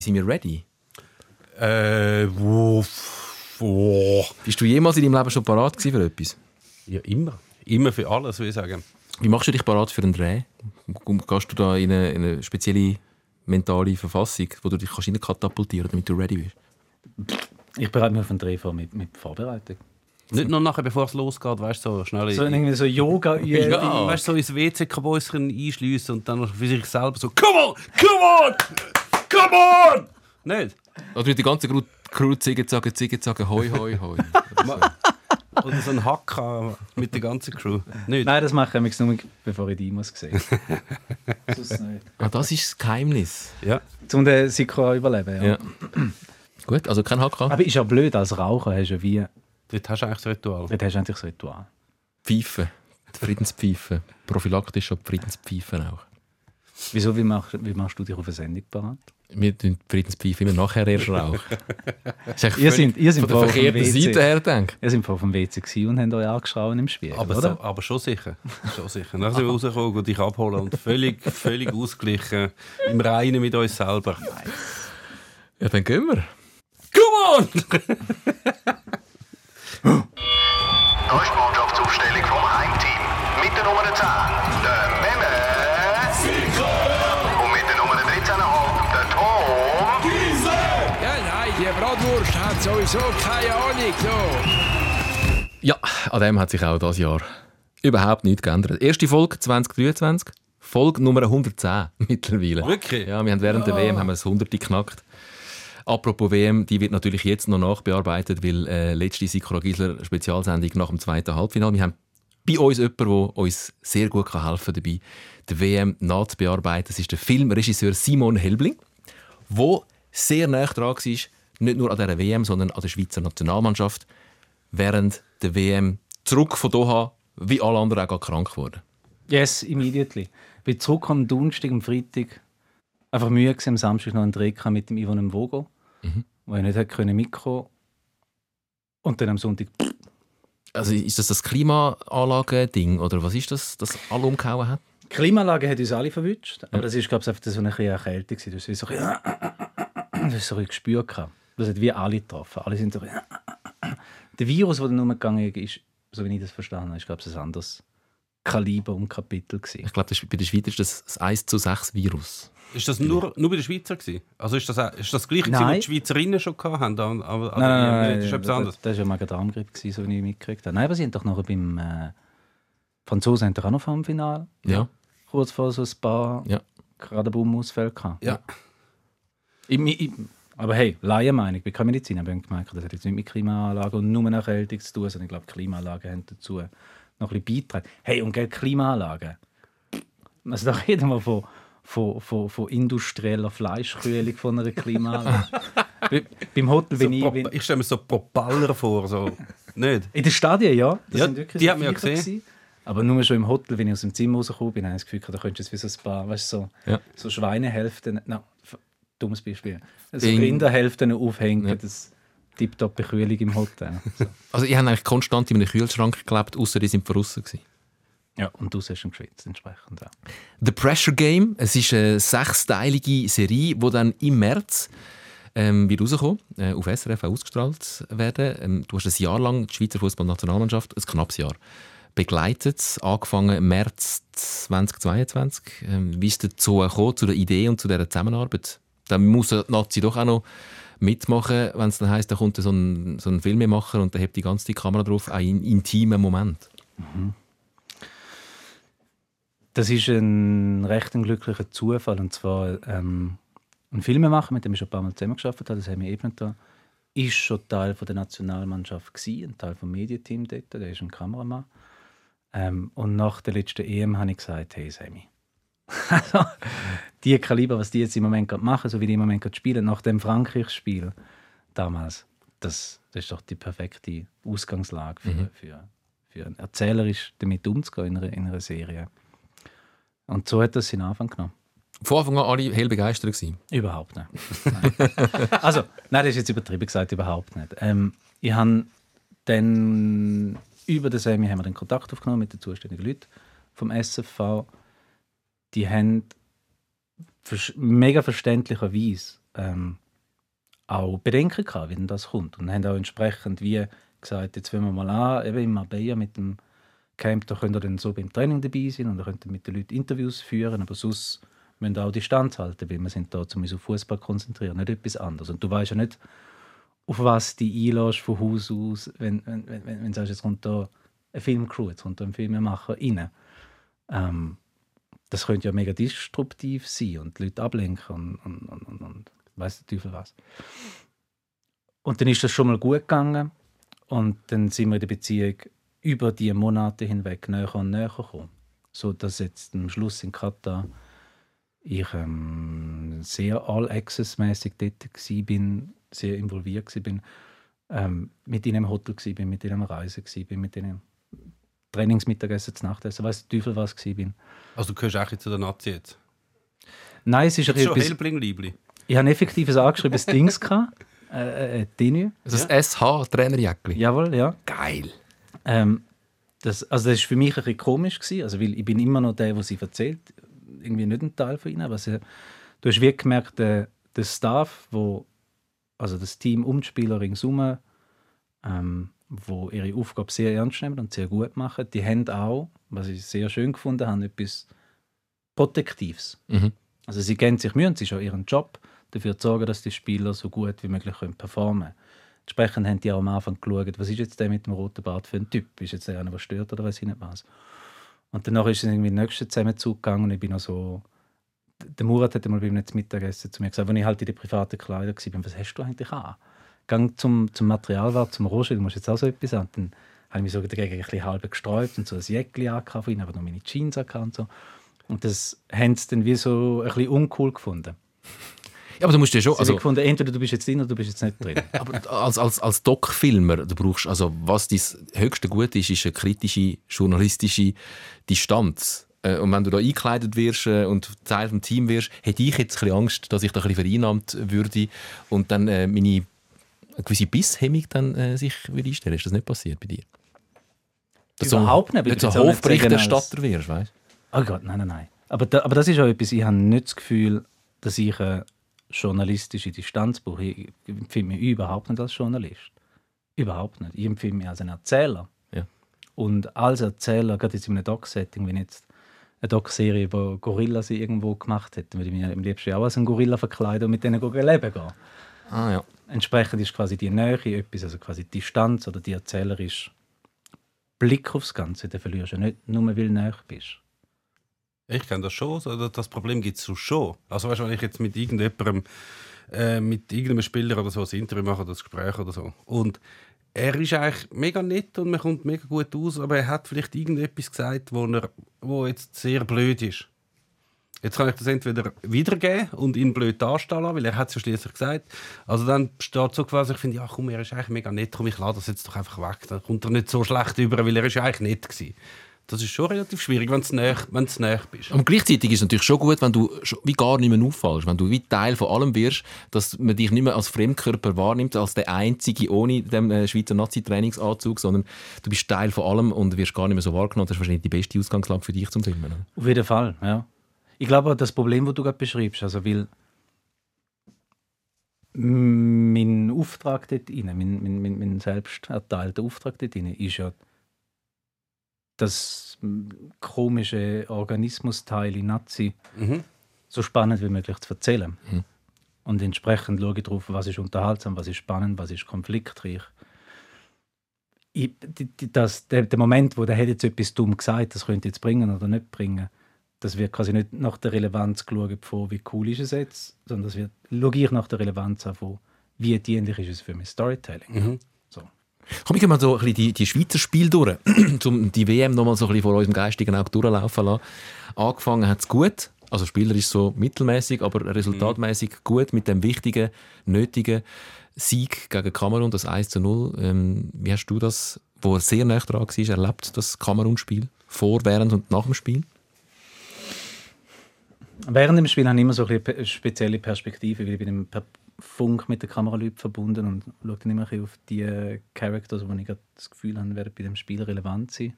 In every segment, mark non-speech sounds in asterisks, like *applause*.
Sind wir ready? Äh, wo, wo. Bist du jemals in deinem Leben schon parat gewesen für etwas? Ja, immer. Immer für alles, würde ich sagen. Wie machst du dich parat für einen Dreh? Gehst du da in eine, in eine spezielle mentale Verfassung, wo du dich kannst katapultieren damit du ready bist? Ich bereite mich auf einen Dreh vor mit, mit Vorbereitung. Nicht nur nachher, bevor es losgeht, weißt du, so schnell. So irgendwie so yoga übungen *laughs* ja. Weißt du, so ins WC-Kabäuschen einschliessen und dann für sich selber so: Come on! Come on! Come on! Nicht? Oder mit der ganzen Crew Ziege sagen, Ziege sagen, hoi, hoi, hoi. *laughs* Oder so ein Hacker mit der ganzen Crew. Nicht? Nein, das mache ich nur, bevor ich die muss sehen. *laughs* Sonst nicht. Ah, das ist das Geheimnis. Ja. Um den Sikora überleben, ja. ja. Gut, also kein Hacker. Aber ist ja blöd, als Raucher hast du ja wie... Dort hast du eigentlich das Ritual. Dort hast du eigentlich das Ritual. Pfeife. Die Friedenspfeife. Prophylaktisch schon die Friedenspfeife auch. Wieso, wie machst, wie machst du dich auf eine Sendung parat? Wir tun Friedenspfeife immer nachher erst rauchen. *laughs* ihr seid, ihr seid von der verkehrten Seite her, denke Ihr seid auf dem WC und habt euch angeschaut im Spiel, aber, oder? So, aber schon sicher. Schon sicher. Dann sind wir rausgekommen und dich abholen und völlig, *laughs* völlig ausgeglichen, im Reinen mit uns selber. Ja, dann gehen wir. Come on! *laughs* Da ist die Mannschaftsaufstellung vom Heimteam. Mit der Nummer 10, hat sowieso keine Ahnung. So. Ja, an dem hat sich auch das Jahr überhaupt nichts geändert. Erste Folge 2023. Folge Nummer 110 *laughs* mittlerweile. Wirklich? Ja, wir haben während der WM haben wir das 100 geknackt. Apropos WM, die wird natürlich jetzt noch nachbearbeitet, weil äh, letzte Sikora Gisler Spezialsendung nach dem zweiten Halbfinale. Wir haben bei uns jemanden, der uns sehr gut helfen kann dabei, die WM nachzubearbeiten. Das ist der Filmregisseur Simon Helbling, der sehr nah dran war, nicht nur an dieser WM, sondern an der Schweizer Nationalmannschaft, während der WM zurück von Doha, wie alle anderen auch krank geworden. Yes, immediately. Ich bin zurück am Donnerstag, am Freitag. Einfach Mühe am Samstag noch einen Dreh mit dem Ivan Vogo mhm. wo ich nicht hätte mitkommen Und dann am Sonntag. Also ist das das Klimaanlage-Ding oder was ist das, das alle umgehauen hat? Die Klimaanlage hat uns alle verwünscht, aber das ist glaube ich einfach so eine Erkältung gewesen. Das ist so ein, *clears throat* das ist so ein Gespür gehabt. Das hat wie alle getroffen. Alle sind so *clears throat* der Virus, der dann umgegangen ist, so wie ich das verstanden habe, ist glaube ich ein anderes Kaliber und Kapitel gewesen. Ich glaube, bei der Schweiz ist das das 1 zu 6 Virus. Ist das nur, nur bei den Schweizer gewesen? Also ist das, ist das gleiche, was die Schweizerinnen schon hatten? An, an, nein, nein, nein, das ist etwas anderes. Das war ja Magen-Darm-Grippe, so wie ich mitgekriegt habe. Nein, aber sie haben doch noch beim äh, Franzosen haben doch auch noch vor dem Finale. Ja. Kurz vor so ein paar ja. gerade Bumausfälle gehabt. Ja. Ich, ich, aber hey, Laienmeinung, ich bin keine Medizin, aber ich habe gemerkt, das hat jetzt nicht mit Klimaanlage und nur Erkältung zu tun, sondern ich glaube, Klimaanlagen haben dazu noch ein bisschen beitragen. Hey, und Geld Klimaanlagen. Also da reden wir von von, von, von industrieller Fleischkühlung von einer Klimaanlage. *laughs* beim Hotel, so ich... Wenn... Ich stelle mir so Propeller vor, so... Nicht? In den Stadien, ja. Das ja sind wirklich die haben wir ja gesehen. Gewesen. Aber nur schon im Hotel, wenn ich aus dem Zimmer rausgekommen bin, habe ich das Gefühl, da könntest du es wie so ein paar, weißt so, ja. so Schweinehälften, no, dummes Beispiel, so Rinderhälften aufhängen, ja. das tiptop Bekühlung im Hotel. So. *laughs* Also ich habe eigentlich konstant in einem Kühlschrank gelebt, außer die sind draußen gewesen. Ja, und du hast ihn geschwitzt entsprechend. Ja. The Pressure Game, es ist eine sechsteilige Serie, die dann im März ähm, wird rauskommen, äh, auf SRF ausgestrahlt werden. Ähm, du hast ein Jahr lang die Schweizer Fußballnationalmannschaft, ein knappes Jahr, begleitet, angefangen im März 2022. Ähm, wie ist es dazu gekommen, zu der Idee und zu dieser Zusammenarbeit? Dann muss die Nazi doch auch noch mitmachen, wenn es dann heisst, da kommt so ein, so ein Filmemacher und der hebt die ganze Kamera drauf, ein intimer Moment. Mhm. Das ist ein recht glücklicher Zufall. Und zwar ähm, ein Filmemacher, mit dem ich schon ein paar Mal zusammengearbeitet habe, das haben wir eben da, ist schon Teil von der Nationalmannschaft gewesen, ein Teil vom Medienteam dort. Der ist ein Kameramann. Ähm, und nach der letzten EM habe ich gesagt, hey Sammy, *laughs* also, die Kaliber, was die jetzt im Moment gerade machen, so wie die im Moment gerade spielen, nach dem Frankreich-Spiel damals, das, das ist doch die perfekte Ausgangslage für, mhm. für, für einen erzählerisch damit umzugehen in einer, in einer Serie. Und so hat das seinen Anfang genommen. Von Anfang an alle hell begeistert gewesen? Überhaupt nicht. *laughs* also, nein, das ist jetzt übertrieben gesagt, überhaupt nicht. Ähm, ich habe dann über den Semi haben wir den Kontakt aufgenommen mit den zuständigen Leuten vom SFV. Die haben mega verständlicherweise ähm, auch Bedenken gehabt, wie denn das kommt. Und haben auch entsprechend wie gesagt, jetzt fangen wir mal an, eben in Marbella mit dem Camp, da könnt ihr dann so beim Training dabei sein und könnt ihr mit den Leuten Interviews führen, aber sonst müsst ihr auch Distanz halten, weil wir sind da zum auf Fußball konzentrieren, nicht etwas anderes. Und du weißt ja nicht, auf was dich einlässt von Haus aus, wenn, wenn, wenn, wenn, wenn du sagst, jetzt kommt da eine Filmcrew, jetzt kommt da ein Filmemacher rein. Ähm, das könnte ja mega disruptiv sein und die Leute ablenken und, und, und, und, weiss der Teufel was. Und dann ist das schon mal gut gegangen und dann sind wir in der Beziehung über die Monate hinweg näher und näher gekommen. So dass jetzt am Schluss in Katar ich ähm, sehr all-access-mäßig dort war, sehr involviert war, ähm, mit ihnen im Hotel war, mit ihnen am Reisen war, mit ihnen Trainingsmittagessen zu Nachtessen, weiss der Teufel was war. Also du gehörst auch zu der Nazi jetzt? Nein, es ist Jetzt schon etwas... Hellbling, Liebli. Ich habe ein effektives angeschriebenes Dings *laughs* gehabt, äh, äh, Tenue. Das SH-Trainerjäckli. Jawohl, ja. Geil. Ähm, das, also das war für mich ein bisschen komisch, gewesen, also weil ich bin immer noch der, der sie erzählt. Irgendwie nicht ein Teil von ihnen, aber sie, du hast wirklich gemerkt, der, der Staff, wo, also das Team um die Spieler ringsherum, ähm, wo ihre Aufgabe sehr ernst nehmen und sehr gut machen, die haben auch, was ich sehr schön gefunden habe, etwas Protektives. Mhm. Also sie geben sich Mühe, und es ist auch ihren Job, dafür zu sorgen, dass die Spieler so gut wie möglich können performen können. Entsprechend haben die auch am Anfang geschaut, was ist jetzt der mit dem roten Bart für ein Typ? Ist jetzt der einer, der stört oder weiß ich nicht was? Und danach ist es irgendwie der nächste Zusammenzug gegangen und ich bin noch so... Der Murat hat mal bei mir zum Mittagessen zu mir gesagt, wenn ich halt in den privaten Kleidern war, was hast du eigentlich an? Gang zum, zum Materialwart, zum du musst jetzt auch so etwas an. Dann habe ich mich so dagegen ein bisschen halb gesträubt und so ein Jäckchen angehabt von ihnen, aber noch meine Jeans und so. Und das haben sie dann wie so ein bisschen uncool gefunden. Ja, aber du musst ja schon... Also, haben gefunden, entweder du bist jetzt drin oder du bist jetzt nicht drin. *laughs* aber als, als, als Doc-Filmer, du brauchst, also was dein höchste Gut ist, ist eine kritische, journalistische Distanz. Äh, Und wenn du da eingekleidet wirst äh, und Teil des Teams wirst, hätte ich jetzt ein bisschen Angst, dass ich da ein bisschen vereinnahmt würde und dann äh, meine eine gewisse Bisshemmung dann äh, sich würde einstellen. Ist das nicht passiert bei dir? Dass Überhaupt nicht, Du aber nicht so sagen, Hofberichterstatter wirst, weißt Oh Gott, nein, nein, nein. Aber, da, aber das ist auch etwas, ich habe nicht das Gefühl, dass ich eine journalistische Distanz brauche. Ich empfinde mich überhaupt nicht als Journalist. Überhaupt nicht. Ich empfinde mich als ein Erzähler. Ja. Und als Erzähler, gerade jetzt in einem Doc-Setting, wenn jetzt eine Doc-Serie über Gorillas irgendwo gemacht hätte, würde ich mich am liebsten auch als ein Gorilla verkleiden und mit denen leben gehen. Ah ja. Entsprechend ist quasi die Nähe etwas, also quasi die Distanz oder die erzählerische Blick aufs Ganze, den verlierst du nicht, nur weil du näher bist. Ich kenne das schon. Das Problem gibt es schon. Also weißt, du, wenn ich jetzt mit irgendjemandem, äh, mit irgendeinem Spieler oder so ein Interview mache oder ein Gespräch oder so und er ist eigentlich mega nett und man kommt mega gut aus, aber er hat vielleicht irgendetwas gesagt, wo, er, wo jetzt sehr blöd ist. Jetzt kann ich das entweder wiedergeben und ihn blöd dastehen lassen, weil er hat es ja schließlich gesagt. Also dann steht so quasi, ich finde, ja komm, er ist eigentlich mega nett, komm, ich lade das jetzt doch einfach weg. Dann kommt er nicht so schlecht über, weil er ist ja eigentlich nett gewesen. Das ist schon relativ schwierig, wenn du näher, näher bist. Und gleichzeitig ist es natürlich schon gut, wenn du wie gar nicht mehr auffallst, wenn du wie Teil von allem wirst, dass man dich nicht mehr als Fremdkörper wahrnimmt, als der Einzige ohne den äh, Schweizer Nazi-Trainingsanzug, sondern du bist Teil von allem und wirst gar nicht mehr so wahrgenommen. Das ist wahrscheinlich die beste Ausgangslage für dich zum Filmen. oder? Auf jeden Fall, ja. Ich glaube, das Problem, das du gerade beschreibst, also weil mein Auftrag dort rein, mein, mein, mein, mein selbst erteilter Auftrag dort rein, ist ja das komische Organismusteil in Nazi Mhm. so spannend wie möglich zu erzählen. Mhm. Und entsprechend schaue ich darauf, was ist unterhaltsam, was ist spannend, was ist konfliktreich. Ich, das, der, der Moment, wo der hätte jetzt etwas dumm gesagt, das könnte jetzt bringen oder nicht bringen, das wird quasi nicht nach der Relevanz geschaut von wie cool ist es jetzt, sondern das wird ich nach der Relevanz an von wie dienlich ist es für mein Storytelling. Mhm. So. Komm, ich mal so ein bisschen die, die Schweizer Spiele durch, *clears throat* um die WM noch mal so ein bisschen vor unserem geistigen Auge durchlaufen lassen. Angefangen hat es gut, also spielerisch so mittelmäßig, aber resultatmäßig gut mit dem wichtigen, nötigen Sieg gegen Kamerun, das 1 zu 0. Ähm, wie hast du das, wo sehr nah dran war, erlebt, das Kamerun-Spiel? Vor, während und nach dem Spiel? Während dem Spiel habe ich immer so ein eine spezielle Perspektive, weil ich bin per Funk mit den Kameraleuten verbunden und schaue dann immer ein auf die Characters, wo ich das Gefühl habe, werden bei dem Spiel relevant sein.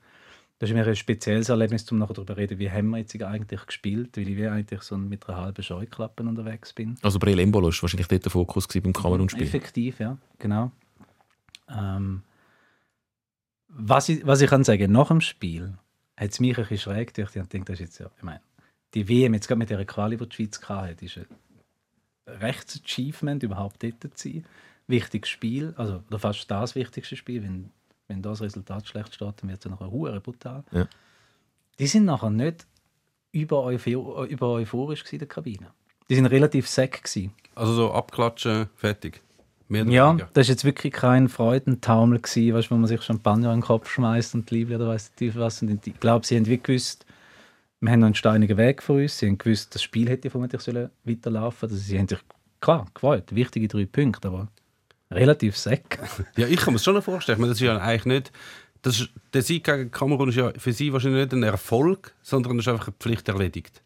Das ist mir ein spezielles Erlebnis, um nachher darüber zu reden, wie haben wir jetzt eigentlich gespielt, weil ich wie eigentlich so mit einer halben Scheuklappe unterwegs bin. Also Breel Embolo war wahrscheinlich dort der Fokus beim Kamerun-Spiel. Effektiv, ja, genau. Ähm, was, ich, was ich kann sagen, nach dem Spiel hat es mich ein bisschen schräg gedacht. Ich denke, das ist jetzt ja, ich meine, die WM jetzt gerade mit der Quali, die die Schweiz hatte, ist ein rechtes Achievement, überhaupt dort zu sein. Wichtiges Spiel, also oder fast das wichtigste Spiel, wenn, wenn das Resultat schlecht steht, dann wird es nachher hure brutal. Ja. Die sind nachher nicht über, euphor über euphorisch gewesen in der Kabine. Die sind relativ sack gewesen. Also so abklatschen, fertig. Mehr Ja, weniger. das war jetzt wirklich kein Freudentaumel, gewesen, weißt, wo man sich Champagner in den Kopf schmeißt und die Liebe oder weiss der Teufel was. Und ich glaube, sie haben wie gewusst, wir haben noch einen steinigen Weg vor uns. Sie haben gewusst, das Spiel hätte vermutlich weiterlaufen sollen. Also sie haben sich, klar, gefreut. Wichtige drei Punkte, aber relativ sack. *laughs* Ja, ich kann mir das schon vorstellen. Das ist ja eigentlich nicht. Das ist, der Sieg gegen Kamerun ist ja für sie wahrscheinlich nicht ein Erfolg, sondern ist einfach eine Pflicht erledigt.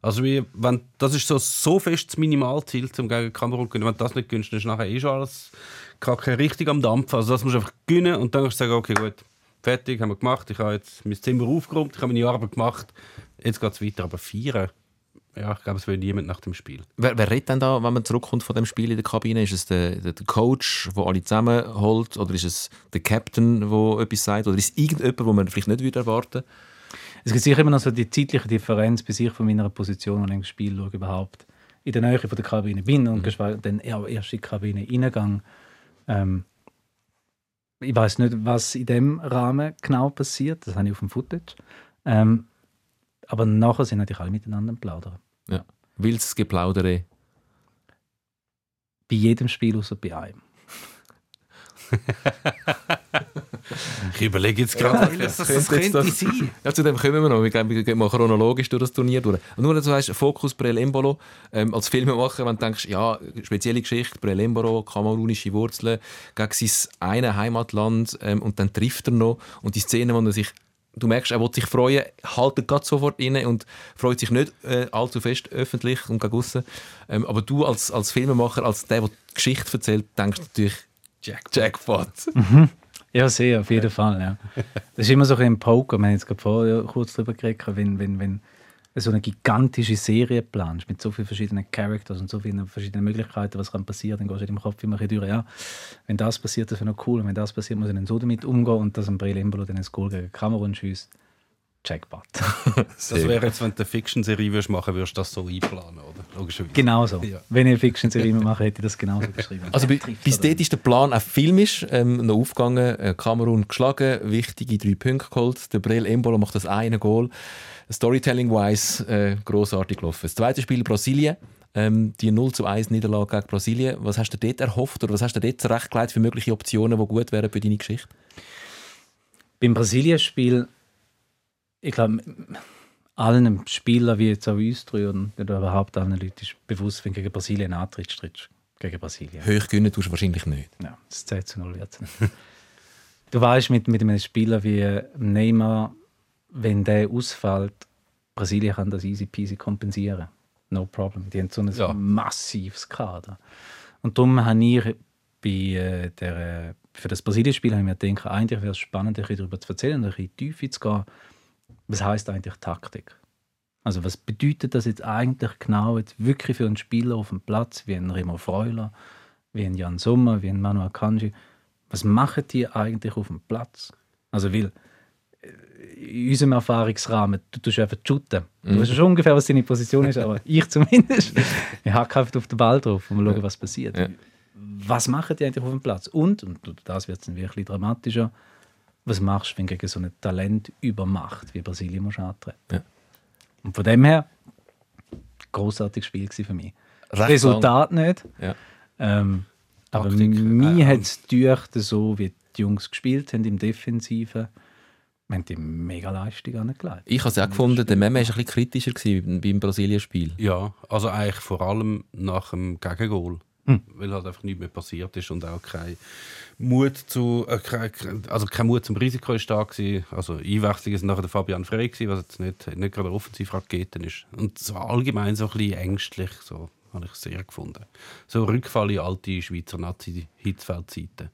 Also wie, wenn, das ist so, so fest das Minimalziel, um gegen Kamerun zu gewinnen. Wenn du das nicht gönnst, dann ist nachher eh schon alles kacke richtig am Dampf. Also das musst du einfach gewinnen und dann kannst du sagen, okay, gut, fertig, haben wir gemacht. Ich habe jetzt mein Zimmer aufgeräumt, ich habe meine Arbeit gemacht. Jetzt geht es weiter. Aber feiern, ja, ich glaube, es will niemand nach dem Spiel. Wer, wer redet denn da, wenn man zurückkommt von dem Spiel in der Kabine? Ist es der, der, der Coach, der alle zusammenholt? Oder ist es der Captain, der etwas sagt? Oder ist es irgendjemand, wo man vielleicht nicht würde erwarten Es gibt sicher immer noch so die zeitliche Differenz, bis ich von meiner Position, wenn ich das Spiel schaue, überhaupt in der Nähe von der Kabine bin und geschweige dann eher erst in die Kabine reingegangen. Ähm, ich weiß nicht, was in dem Rahmen genau passiert, das habe ich auf dem Footage. Ähm, aber nachher sind natürlich alle miteinander am Plaudern. Ja. Wildes Geplaudere. Bei jedem Spiel außer bei einem. *laughs* Ich überlege jetzt gerade, Ja, das, könnte das jetzt könnte das- sein. Ja, zu dem kommen wir noch. Wir, gehen- wir gehen mal chronologisch durch das Turnier durch. Und nur, dass du weißt, Fokus Brel Embolo, ähm, als Filmemacher, wenn du denkst, ja, spezielle Geschichte, Brel Embolo, kamerunische Wurzeln, gegen sein eine Heimatland ähm, und dann trifft er noch. Und die Szene, wo er sich Du merkst, er will sich freuen, haltet gerade sofort rein und freut sich nicht äh, allzu fest öffentlich und gegen. Ähm, aber du als, als Filmemacher, als der, der die Geschichte erzählt, denkst natürlich Jack. Jackpot. Ja, sehr, auf jeden Fall. Ja. Das ist immer so ein bisschen Poker. Wir haben jetzt gerade vorher kurz darüber geredet, wenn, wenn, wenn so eine gigantische Serie planst, mit so vielen verschiedenen Characters und so vielen verschiedenen Möglichkeiten, was kann passieren, dann gehst du in deinem Kopf immer ein durch. Ja, wenn das passiert, das wäre noch cool. Und wenn das passiert, muss ich dann so damit umgehen und dass ein Breel Embolo dann ein Goal gegen Kamerun schießt. Jackpot. *laughs* Das wäre jetzt, wenn du eine Fiction-Serie würdest machen würdest, du das so einplanen, oder? Logischerweise. Genau so. Ja. Wenn ich eine Fiction-Serie mache, hätte ich das genauso geschrieben. Also bis dort ist der Plan auch filmisch ähm, noch aufgegangen. Äh, Kamerun geschlagen, wichtige drei Punkte geholt. Der Brel Embolo macht das eine Goal. Storytelling-wise äh, grossartig gelaufen. Das zweite Spiel Brasilien. Ähm, die 0 zu 1 Niederlage gegen Brasilien. Was hast du dort erhofft oder was hast du dir dort zurechtgelegt für mögliche Optionen, die gut wären für deine Geschichte? Beim Brasilien-Spiel, ich glaube, allen Spielern, wie jetzt auch uns drei und oder überhaupt allen Leuten, ist bewusst, wenn gegen Brasilien antrittst, trittst du gegen Brasilien. Hoch gewinnen tust du wahrscheinlich nicht. Ja, das 10 zu 0 wird *laughs* du weißt, mit, mit einem Spieler wie Neymar, wenn der ausfällt, Brasilien kann das easy peasy kompensieren. No problem. Die haben so ein Ja. massives Kader. Und darum habe ich bei äh, der, äh, für das Brasilien-Spiel gedacht, eigentlich wäre es spannend, ein bisschen darüber zu erzählen, ein bisschen in die Tiefe zu gehen. Was heißt eigentlich Taktik? Also was bedeutet das jetzt eigentlich genau jetzt wirklich für einen Spieler auf dem Platz, wie ein Remo Freuler, wie ein Jan Sommer, wie ein Manu Akanji? Was machen die eigentlich auf dem Platz? Also weil äh, in unserem Erfahrungsrahmen, du tust einfach shooten. Du weißt schon ungefähr, was deine Position ist, aber ich zumindest. Ich hacke einfach auf den Ball drauf und schaue, was passiert. Ja. Was machen die eigentlich auf dem Platz? Und, und das wird dann wirklich dramatischer, was machst du, wenn du gegen so ein Talent übermacht, wie Brasilien musst antreten? Ja. Und von dem her, großartiges Spiel für mich. Recht Resultat nicht. Ja. Ähm, aber Taktik, mir äh, hat es gedacht, so wie die Jungs gespielt haben im Defensiven, wir haben die mega Leistung angelegt. Ich habe es auch gefunden, der Meme war ein bisschen kritischer gewesen beim Brasilien-Spiel. Ja, also eigentlich vor allem nach dem Gegengol. Hm. Weil halt einfach nichts mehr passiert ist und auch kein Mut zu, äh, kein, also kein Mut zum Risiko ist da gewesen. Also Einwechslungen sind nachher der Fabian Frey gewesen, was jetzt nicht, nicht gerade Offensivraketen ist. Und so allgemein so ein bisschen ängstlich, so habe ich sehr gefunden. So Rückfall in alte Schweizer Nazi-Hitzfeldzeiten.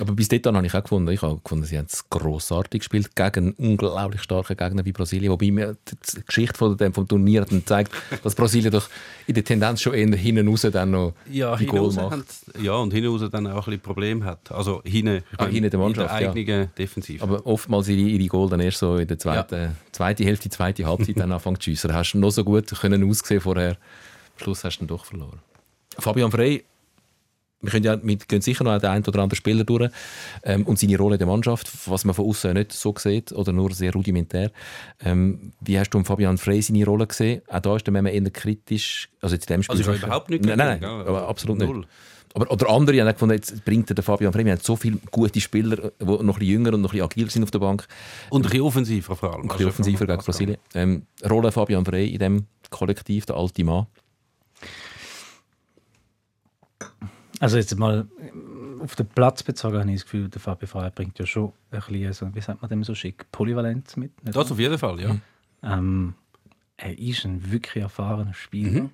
Aber bis dahin habe ich auch gefunden, ich habe gefunden, sie haben es grossartig gespielt gegen einen unglaublich starken Gegner wie Brasilien. Wobei mir die Geschichte von dem, vom Turnier dann zeigt, dass Brasilien doch in der Tendenz schon eher hinten raus dann noch Ja, die Goal macht. haben- ja, und hinaus dann auch ein bisschen Probleme hat. Also hinten, ich Ah, meine, hinten der in Mannschaft, der eigenen Defensive. Aber oftmals ihre, ihre Goal dann erst so in der zweiten, zweiten Hälfte, zweite Halbzeit dann anfangen zu schiessen. Hast du noch so gut können aussehen vorher. Am Schluss hast du dann doch verloren. Fabian Frey, wir können ja, wir gehen sicher noch den einen oder anderen Spieler durch ähm, und seine Rolle in der Mannschaft, was man von außen nicht so sieht oder nur sehr rudimentär. Ähm, wie hast du um Fabian Frey seine Rolle gesehen? Auch da ist der Memme eher kritisch. Also jetzt in dem Spiel Also ich überhaupt nicht Nein, nein, nein, aber absolut Null. nicht. Aber, oder andere haben gefunden, jetzt bringt der Fabian Frey. Wir haben so viele gute Spieler, die noch ein bisschen jünger und noch ein bisschen agil sind auf der Bank. und ein bisschen offensiver vor allem. Ein bisschen offensiver gegen Brasilien. Ähm, Rolle Fabian Frey in dem Kollektiv, der alte Mann. Also jetzt mal äh, auf den Platz bezogen habe ich das Gefühl, der Fabi Frey bringt ja schon ein bisschen, so, wie sagt man dem so schick, Polyvalenz mit. nicht Das auf jeden Fall, ja. Ähm, er ist ein wirklich erfahrener Spieler,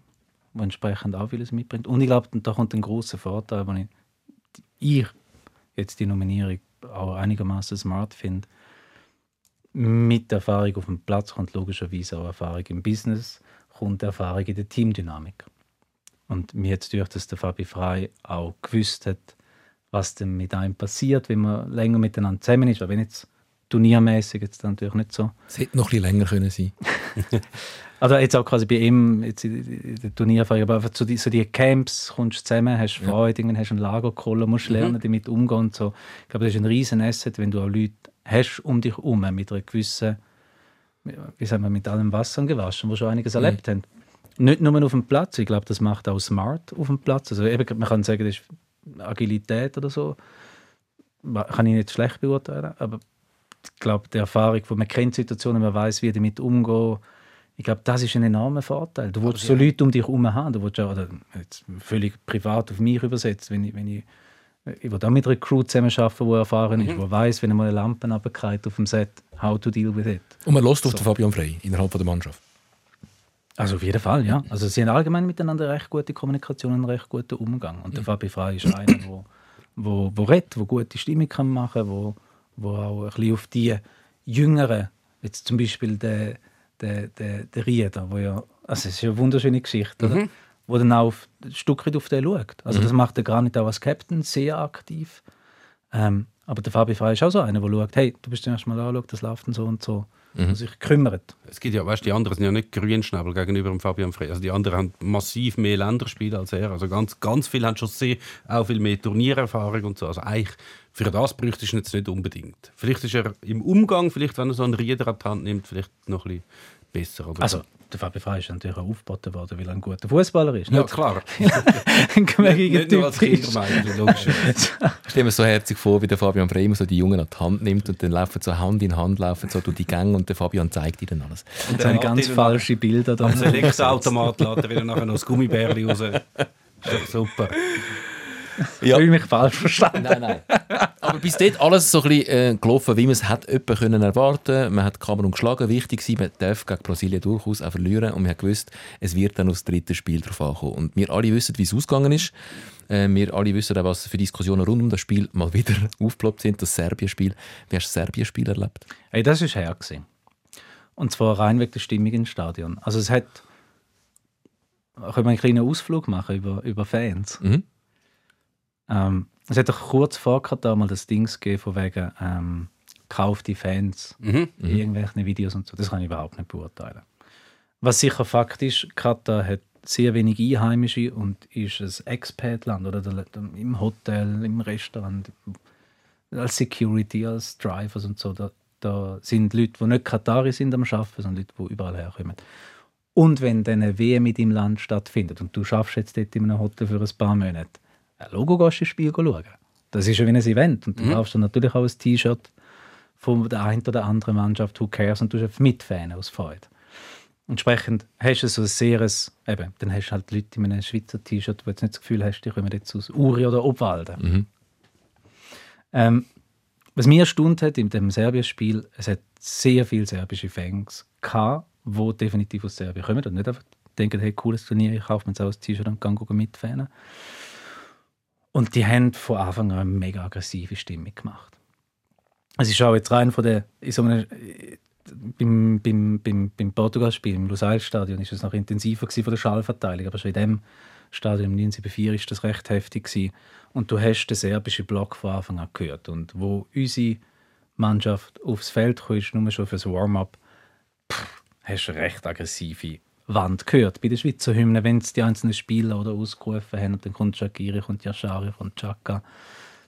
der entsprechend auch vieles mitbringt. Und ich glaube, da kommt ein großer Vorteil, wenn ich, ich jetzt die Nominierung auch einigermaßen smart finde. Mit Erfahrung auf dem Platz kommt logischerweise auch Erfahrung im Business, kommt Erfahrung in der Teamdynamik. Und mir jetzt durch, dass der Fabi Frey auch gewusst hat, was denn mit einem passiert, wenn man länger miteinander zusammen ist. Aber wenn jetzt turniermäßig jetzt dann natürlich nicht so. Es hätte noch ein bisschen länger können sein *laughs* Also jetzt auch quasi bei ihm, jetzt in der Turniererfahrung, aber einfach so die, so die Camps, kommst zusammen, hast Freude, irgendwann hast du ein Lagerkoller, musst lernen, damit umgehen und so. Ich glaube, das ist ein riesen Asset, wenn du auch Leute hast um dich herum mit einer gewissen, wie sagen wir, mit allem Wasser gewaschen, die schon einiges erlebt haben. Nicht nur auf dem Platz, ich glaube, das macht auch smart auf dem Platz. Also eben, man kann sagen, das ist Agilität oder so. Kann ich nicht schlecht beurteilen, aber ich glaube, die Erfahrung, wo man kennt Situationen, man weiß, wie damit umgehen. Ich glaube, das ist ein enormer Vorteil. Du willst so Leute um dich herum haben. Du willst auch, oder jetzt völlig privat auf mich übersetzt, wenn ich, wenn ich, ich will auch mit einer Crew zusammenarbeiten, die erfahren ist, die weiß, wenn einmal eine Lampe runterfällt auf dem Set, how to deal with it. Und man lässt auf den Fabian Frey innerhalb der Mannschaft. Also auf jeden Fall, ja. Also sie haben allgemein miteinander recht gute Kommunikation und einen recht guten Umgang. Und der Fabi Frey ist einer, wo, wo, wo redet, wo gute Stimmung kann machen, wo, wo auch ein bisschen auf die Jüngeren, jetzt zum Beispiel der, der, der, der Rieder, wo ja, also es ist ja eine wunderschöne Geschichte, oder? wo dann auch auf, ein Stück weit auf den schaut. Also das macht er gar nicht auch als Captain sehr aktiv. Ähm, aber der Fabi Frey ist auch so einer, der schaut, hey, du bist zuerst mal anschaut, das läuft und so und so. Und sich kümmert. Es gibt ja, weißt, die anderen sind ja nicht Grünschnabel gegenüber dem Fabian Frey. Also die anderen haben massiv mehr Länderspiele als er. Also ganz, ganz viele haben schon sehr, auch viel mehr Turniererfahrung und so. Also eigentlich für das bräuchte ich ihn jetzt nicht unbedingt. Vielleicht ist er im Umgang, vielleicht wenn er so einen Rieder an die Hand nimmt, vielleicht noch ein bisschen besser. Oder Also, der Fabi Frey ist natürlich auch aufgeboten worden, weil er ein guter Fußballer ist. ja Nicht klar. *laughs* ein gemägiger nicht nur als Typ ist. Kindermeidchen, logisch. Ich stelle mir so herzig vor, wie der Fabian Frey immer so die Jungen an die Hand nimmt und dann laufen so Hand in Hand laufen so durch die Gänge und der Fabian zeigt ihnen alles. Und so ganz falsche Bilder da. Als Elektroautomat lädt er wieder nachher noch das Gummibärli raus. Ist super. Ich habe mich falsch verstanden. Nein, nein. Aber bis dort alles so ein bisschen äh, gelaufen, wie man es etwa können erwarten. Man hat Kamerun geschlagen, wichtig war, man darf gegen Brasilien durchaus auch verlieren und man hat gewusst, es wird dann aufs dritte Spiel drauf ankommen. Und wir alle wissen, wie es ausgegangen ist. Äh, wir alle wissen auch, was für Diskussionen rund um das Spiel mal wieder *laughs* aufgeploppt sind, das Serbien-Spiel. Wie hast du das Serbien-Spiel erlebt? Hey, das war her. Gewesen. Und zwar rein wegen der Stimmung im Stadion. Also es hat... Können wir einen kleinen Ausflug machen über, über Fans? Mhm. Ähm, es hat doch kurz vor Katar mal das Ding gegeben von wegen ähm, «Kauf die Fans» Mhm. in irgendwelchen Videos und so. Das kann ich überhaupt nicht beurteilen. Was sicher Fakt ist, Katar hat sehr wenig Einheimische und ist ein Expat-Land oder im Hotel, im Restaurant, als Security, als Drivers und so. Da, da sind Leute, die nicht Katari sind am Arbeiten, sondern Leute, die überall herkommen. Und wenn dann eine WM mit im Land stattfindet und du schaffst jetzt dort in einem Hotel für ein paar Monate, ein Logo gehst du ins Spiel schauen. Das ist ja wie ein Event. Und dann kaufst du natürlich auch ein T-Shirt von der einen oder anderen Mannschaft, who cares, und du einfach mitfahren aus Freude. Entsprechend hast du so ein sehr, eben, dann hast du halt Leute in einem Schweizer T-Shirt, wo du jetzt nicht das Gefühl hast, die kommen jetzt aus Uri oder Obwalden. Ähm, was mich erstaunt hat in dem Serbien-Spiel, es hat sehr viele serbische Fans gehabt, die definitiv aus Serbien kommen und nicht einfach denken, hey, cooles Turnier, ich kaufe mir jetzt auch ein T-Shirt und kann mitfahren. Und die haben von Anfang an eine mega aggressive Stimmung gemacht. Es ist auch jetzt rein von der, in so einem, beim, beim, beim, beim Portugal-Spiel im Lusail-Stadion ist es noch intensiver von der Schallverteilung, aber schon in dem Stadion im 1974 ist das recht heftig gewesen. und du hast den serbischen Block von Anfang an gehört und wo unsere Mannschaft aufs Feld kam, nur schon fürs Warm-up, hast du recht aggressive Wand gehört. Bei den Schweizer Hymnen, wenn es die einzelnen Spieler oder ausgerufen haben, und dann kommt Shakiri, kommt Yashari, kommt Chaka,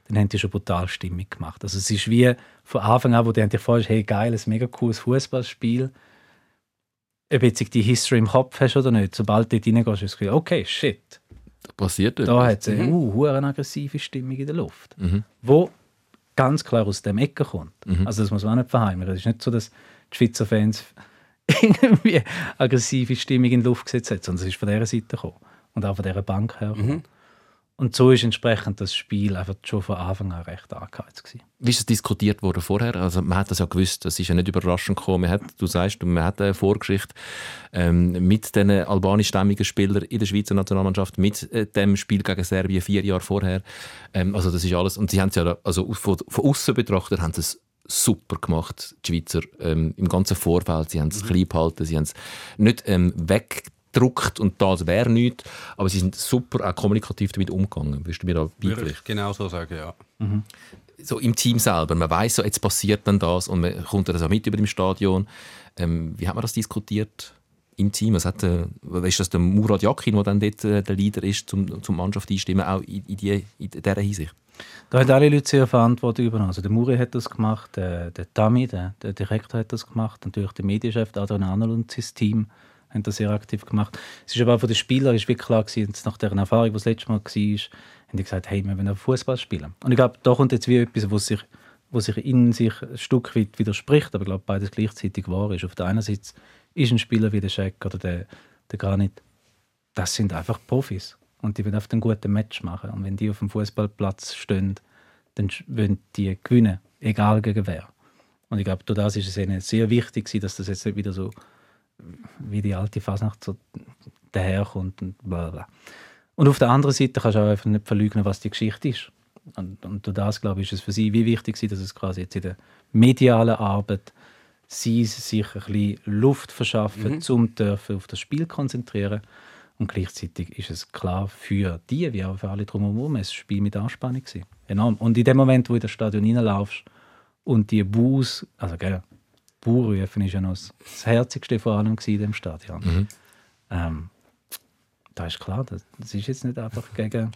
dann haben die schon brutal Stimmung gemacht. Also es ist wie von Anfang an, wo du dir vorstellst, hey geil, ein mega cooles Fußballspiel, ob jetzt die History im Kopf hast oder nicht, sobald du dort reingehst, hast du Gefühl, okay, shit, Da passiert da etwas. hat es eine uh, hure aggressive Stimmung in der Luft, Mhm. wo ganz klar aus dem Ecken kommt. Also das muss man auch nicht verheimlichen. Es ist nicht so, dass die Schweizer Fans *laughs* irgendwie aggressive Stimmung in die Luft gesetzt haben, sondern es ist von dieser Seite gekommen und auch von dieser Bank her. gekommen. Und so ist entsprechend das Spiel einfach schon von Anfang an recht angeheizt gewesen. Wie ist es diskutiert worden vorher? Also man hat das ja gewusst, das ist ja nicht überraschend gekommen. Man hat, du sagst, man hat eine Vorgeschichte ähm, mit den albanischstämmigen Spielern in der Schweizer Nationalmannschaft, mit äh, dem Spiel gegen Serbien vier Jahre vorher. Ähm, also das ist alles. Und sie haben es ja, also von, von außen betrachtet, haben sie es super gemacht, die Schweizer, ähm, im ganzen Vorfeld. Sie haben es klein behalten, sie haben es nicht ähm, weggedruckt und das wäre nichts, aber sie sind super auch kommunikativ damit umgegangen. Würdest du mir da Würde beipflichten? ich genau so sagen, ja. so im Team selber. Man weiß so, jetzt passiert dann das und man kommt das auch mit über dem Stadion. Ähm, wie hat man das diskutiert im Team? Was hat, äh, ist das der Murat Yakin, der dann dort äh, der Leader ist, zum, zum Mannschaft einstimmen, auch in, in, die, in dieser Hinsicht? Da haben alle Leute sehr Verantwortung übernommen. Also der Muri hat das gemacht, der, der Tami, der, der Direktor hat das gemacht, natürlich der Medienchef Adrian Arnold und sein Team haben das sehr aktiv gemacht. Es ist aber auch von den Spielern ist wirklich klar gewesen, nach der Erfahrung, die das letzte Mal war, haben die gesagt, hey, wir wollen Fußball spielen. Und ich glaube, da kommt jetzt wie etwas, was sich, was sich in sich ein Stück weit widerspricht, aber ich glaube, beides gleichzeitig wahr ist. Auf der einen Seite ist ein Spieler wie der Scheck oder der, der Granit, das sind einfach Profis. Und die wollen einfach einen guten Match machen. Und wenn die auf dem Fußballplatz stehen, dann wollen die gewinnen, egal gegen wer. Und ich glaube, durch das ist es ihnen sehr wichtig, dass das jetzt nicht wieder so wie die alte Fasnacht so daherkommt und bla bla. Und auf der anderen Seite kannst du auch einfach nicht verleugnen, was die Geschichte ist. Und, und durch das, glaube ich, ist es für sie wie wichtig, dass es quasi jetzt in der medialen Arbeit sie sich ein bisschen Luft verschaffen, um dürfen auf das Spiel konzentrieren. Und gleichzeitig ist es klar für die, wie auch für alle drumherum, ein Spiel mit Anspannung gewesen. Enorm. Und in dem Moment, wo du in das Stadion reinlaufst und die Buß, also gell, Buhrufen ist ja noch das Herzigste vor allem in dem Stadion. Ähm, da ist klar, das, das ist jetzt nicht einfach *laughs* gegen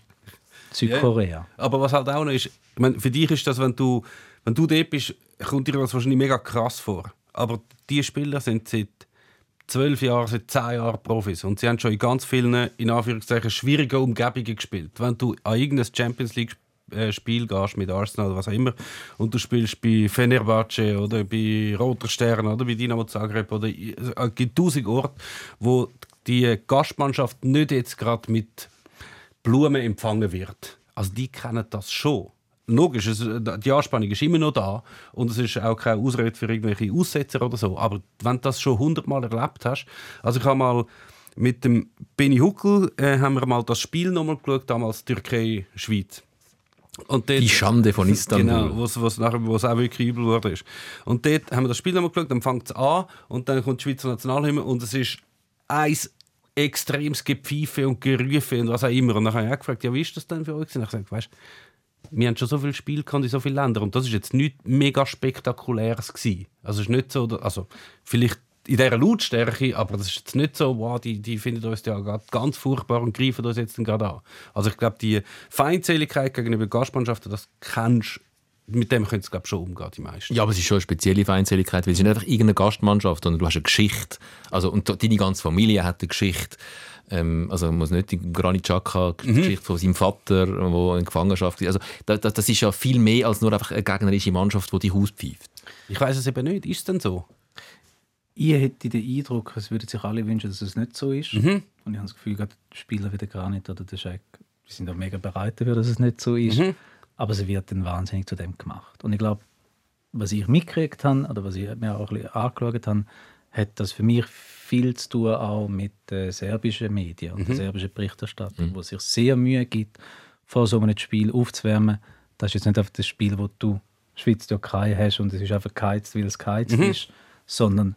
Südkorea. Aber was halt auch noch ist, ich meine, für dich ist das, wenn du, wenn du dort bist, kommt dir das wahrscheinlich mega krass vor. Aber die Spieler sind seit zwölf Jahren, seit zehn Jahren Profis und sie haben schon in ganz vielen, in Anführungszeichen, schwierigen Umgebungen gespielt. Wenn du an irgendein Champions League äh, Spiel gehst mit Arsenal oder was auch immer und du spielst bei Fenerbahce oder bei Roter Stern oder bei Dinamo Zagreb oder i- es gibt tausend Orte, wo die Gastmannschaft nicht jetzt gerade mit Blumen empfangen wird. Also die kennen das schon. Logisch, es, die Anspannung ist immer noch da und es ist auch keine Ausrede für irgendwelche Aussetzer oder so. Aber wenn du das schon hundertmal erlebt hast, also ich habe mal mit dem Benny Huckel äh, haben wir mal das Spiel nochmal geschaut, damals Türkei-Schweiz. Und dort, Die Schande von Istanbul. Genau, was, was nachher was auch wirklich übel wurde. Ist. Und dort haben wir das Spiel nochmal geschaut, dann fängt es an und dann kommt die Schweizer Nationalhymne und es ist eins extremes Gepfeife und Gerufe und was auch immer. Und dann habe ich auch gefragt, ja, wie ist das denn für euch? Und ich habe gesagt, weißt wir haben schon so viele Spiele gehabt in so vielen Ländern und das ist jetzt nichts mega spektakuläres gewesen. Also ist nicht so, also vielleicht in dieser Lautstärke, aber das ist jetzt nicht so, wow, die, die finden uns ja gerade ganz furchtbar und greifen uns jetzt gerade an. Also ich glaube, die Feindseligkeit gegenüber Gastmannschaften, das kennst mit dem können sie glaube schon umgehen, die meisten. Ja, aber es ist schon eine spezielle Feindseligkeit, weil es ist nicht einfach irgendeine Gastmannschaft, sondern du hast eine Geschichte. Also, und deine ganze Familie hat eine Geschichte. Ähm, also man muss nicht die Granit Xhaka, die Geschichte von seinem Vater, der in Gefangenschaft war. Also das, das, das ist ja viel mehr als nur einfach eine gegnerische Mannschaft, die die Haus pfeift. Ich weiß es eben nicht, ist es denn so? Ich hätte den Eindruck, es würden sich alle wünschen, dass es nicht so ist. Und ich habe das Gefühl, gerade die Spieler wie der Granit oder der Scheck, die sind auch mega bereit dafür, dass es nicht so ist. Aber es wird dann wahnsinnig zu dem gemacht. Und ich glaube, was ich mitgekriegt habe, oder was ich mir auch ein bisschen angeschaut habe, hat das für mich viel zu tun auch mit den serbischen Medien und der serbischen Berichterstattung, wo sich sehr Mühe gibt, vor so einem Spiel aufzuwärmen, das ist jetzt nicht einfach das Spiel, wo du Schweiz-Türkei hast und es ist einfach geheizt, weil es geheizt Mhm. ist, sondern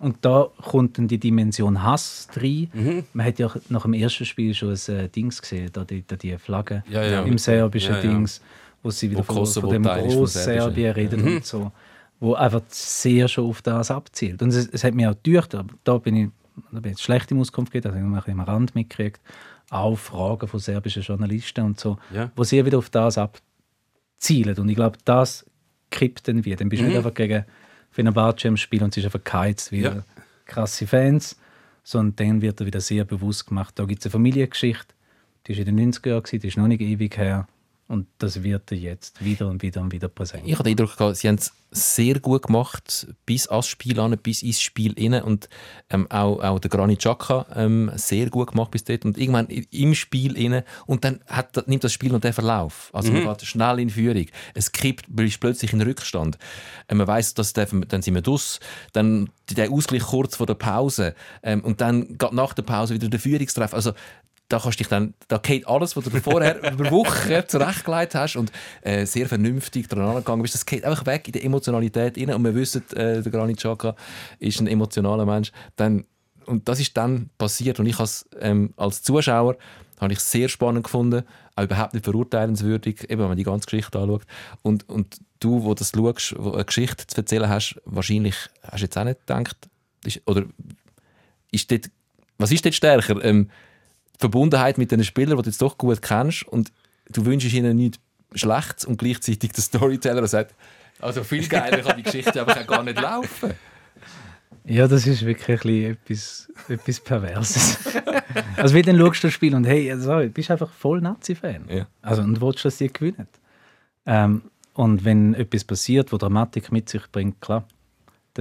und da kommt dann die Dimension Hass rein. Mhm. Man hat ja nach dem ersten Spiel schon ein äh, Dings gesehen, da die, da die Flagge Ja, ja. im serbischen Ja. Dings, wo sie wieder Wo von, von dem Groß-Serbien reden Mhm. und so, wo einfach sehr schon auf das abzielt. Und es, es hat mich auch gedacht, aber da bin ich, da bin ich jetzt schlecht im Auskunft gegeben, also ich habe bisschen am Rand mitgekriegt, auch Fragen von serbischen Journalisten und so, Ja. wo sehr wieder auf das abzielen. Und ich glaube, das kippt dann wieder. Dann bist du nicht einfach gegen Fenerbahce im Spiel und es ist einfach geheizt, weil Ja. krasse Fans, sondern dann wird er wieder sehr bewusst gemacht, da gibt es eine Familiengeschichte, die ist in den 90er Jahren, die ist noch nicht ewig her und das wird jetzt wieder und wieder und wieder präsent. Ich hatte den Eindruck, gehabt, sie haben es sehr gut gemacht, bis ans Spiel an, bis ins Spiel rein. Und ähm, auch, auch der Granit Xhaka ähm, sehr gut gemacht bis dort. Und irgendwann im Spiel rein. Und dann hat, nimmt das Spiel noch den Verlauf. Also man geht schnell in Führung. Es kippt, man ist plötzlich in Rückstand. Äh, man weiß, dass der, dann sind wir dus. Dann der Ausgleich kurz vor der Pause. Ähm, und dann geht nach der Pause wieder der Führungstreff. Also da kannst dich dann, da geht alles, was du vorher *laughs* über Wochen zurechtgelegt hast und äh, sehr vernünftig daran gegangen bist, das geht einfach weg in die Emotionalität rein und wir wissen, äh, der Granit Xhaka ist ein emotionaler Mensch. Dann, und das ist dann passiert und ich has, ähm, als Zuschauer habe ich sehr spannend gefunden, auch überhaupt nicht verurteilenswürdig, eben wenn man die ganze Geschichte anschaut. Und, und du, wo das schaust, wo eine Geschichte zu erzählen hast, wahrscheinlich hast du jetzt auch nicht gedacht, ist, oder ist dort, was ist dort stärker? Ähm, Verbundenheit mit den Spielern, die du jetzt doch gut kennst und du wünschst ihnen nichts Schlechtes und gleichzeitig der Storyteller sagt, also viel geiler kann die Geschichte aber gar nicht laufen. Ja, das ist wirklich ein bisschen etwas, etwas Perverses. also, wie dann schaust du das Spiel und hey, du bist einfach voll Nazi-Fan. Ja. Also, und willst, dass die gewinnen. Ähm, und wenn etwas passiert, wo Dramatik mit sich bringt, klar,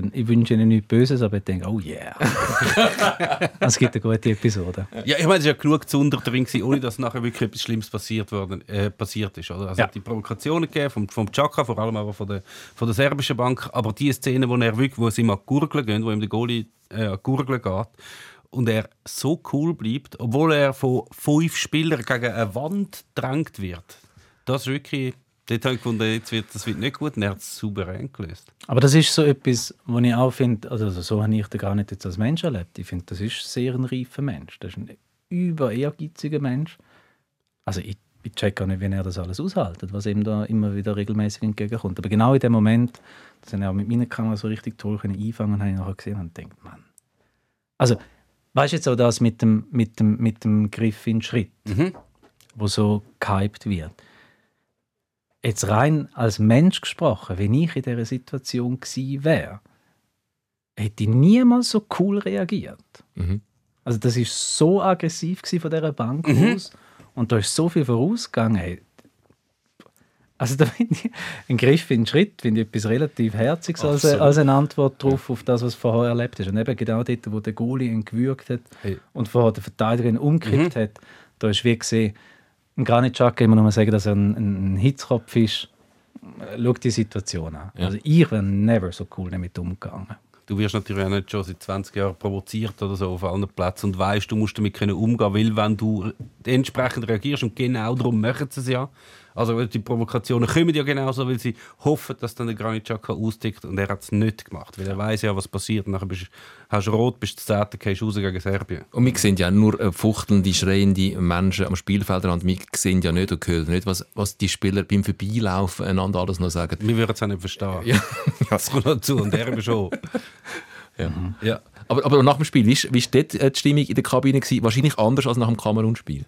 dann ich wünsche ihnen nichts Böses, aber ich denke, oh yeah. *laughs* es gibt eine gute Episode. Ja, ich meine, es war ja genug Zunder drin, ohne dass nachher wirklich etwas Schlimmes passiert, worden, äh, passiert ist. Oder? Also Ja. hat die Provokationen gegeben vom, vom Chaka, vor allem aber von der, von der serbischen Bank. Aber die Szene, wo er wirklich, wo es ihm an die Gurgel gehen, wo ihm der Goalie äh, an die Gurgel geht und er so cool bleibt, obwohl er von fünf Spielern gegen eine Wand gedrängt wird. Das ist wirklich... Dort habe ich gefunden, jetzt wird, das wird nicht gut und er hat es souverän gelöst. Aber das ist so etwas, was ich auch finde, also so habe ich den gar nicht jetzt als Mensch erlebt. Ich finde, das ist sehr ein reifer Mensch. Das ist ein über ehrgeiziger Mensch. Also ich, ich check gar nicht, wie er das alles aushaltet, was ihm da immer wieder regelmäßig entgegenkommt. Aber genau in dem Moment, das habe ich auch mit meiner Kamera so richtig toll einfangen, habe ich nachher gesehen und gedacht, Mann. Also, weißt du jetzt auch das mit dem, mit dem, mit dem Griff in den Schritt, Mhm. wo so gehypt wird. Jetzt rein als Mensch gesprochen, wenn ich in dieser Situation gewesen wäre, hätte ich niemals so cool reagiert. Mhm. Also das ist so aggressiv von dieser Bank aus und da ist so viel vorausgegangen. Hey. Also da finde ich, ein Griff in den Schritt finde ich etwas relativ Herziges als, als eine Antwort darauf, auf das, was vorher erlebt hast. Und eben genau dort, wo der Goalie ihn gewürgt hat Hey. und vorher der Verteidiger ihn umgekippt hat, da ist wie gesehen, Granit Xhaka immer mal sagen, dass er ein, ein Hitzkopf ist. Schau die Situation an. Ja. Also ich wäre never so cool damit umgegangen. Du wirst natürlich auch nicht schon seit 20 Jahren provoziert oder so auf allen Plätzen und weißt, du musst damit können umgehen, weil wenn du entsprechend reagierst und genau darum machen sie es ja. Also die Provokationen kommen ja genauso, weil sie hoffen, dass dann der Granit Xhaka austickt und er hat es nicht gemacht, weil er weiß ja, was passiert. Nachher bist, hast du rot, bist du 10. gehst raus gegen Serbien. Und wir sehen ja nur äh, fuchtelnde, schreiende Menschen am Spielfeldrand. Wir sehen ja nicht und hören nicht, was, was die Spieler beim Vorbeilaufen einander alles noch sagen. Wir würden es auch nicht verstehen. *laughs* Ja. Das kommt noch zu und er schon. Ja. Ja. Aber, aber nach dem Spiel, wie war dort äh, die Stimmung in der Kabine? Gewesen? Wahrscheinlich anders als nach dem Kamerun-Spiel.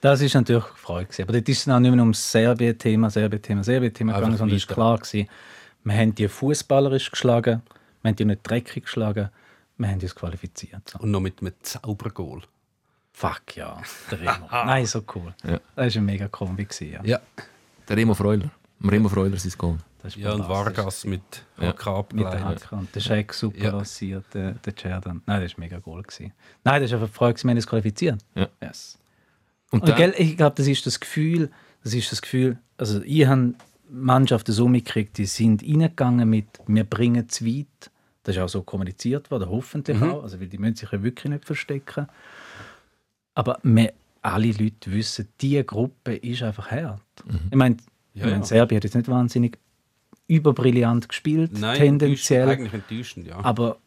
Das ist natürlich Freude. gewesen. Aber dort ist es auch nicht mehr um das Serbien-Thema, Serbien-Thema, Serbien-Thema gegangen, sondern es war klar, gewesen, wir haben die fußballerisch geschlagen, wir haben die nicht dreckig geschlagen, wir haben uns qualifiziert. So. Und noch mit einem Zaubergoal. Fuck ja, der Remo. *laughs* Nein, so cool. Ja. Das war ein mega Kombi. gewesen, Ja. Ja. Der Remo Freuler. Remo Freuler sein Goal. Ja, und. Vargas mit Ja. AK Mit der abgeleitet. Hacke und der Scheck super Ja. rasiert, der, der Cerdan. Nein, das war mega cool. Gewesen. Nein, das ist einfach Freude, wir haben uns qualifiziert. Ja. Yes. Und, Und gell, ich glaube, das ist das Gefühl, das ist das Gefühl, also ich habe Mannschaften so mitgekriegt, die sind reingegangen mit «wir bringen es weit». Das ist auch so kommuniziert worden, hoffentlich auch, also weil die müssen sich ja wirklich nicht verstecken. Aber man, alle Leute wissen, diese Gruppe ist einfach hart. Ich meine, Ja, ich meine, ja. Serbien hat jetzt nicht wahnsinnig überbrillant gespielt, Nein, tendenziell. Eigentlich enttäuschend, ja. Aber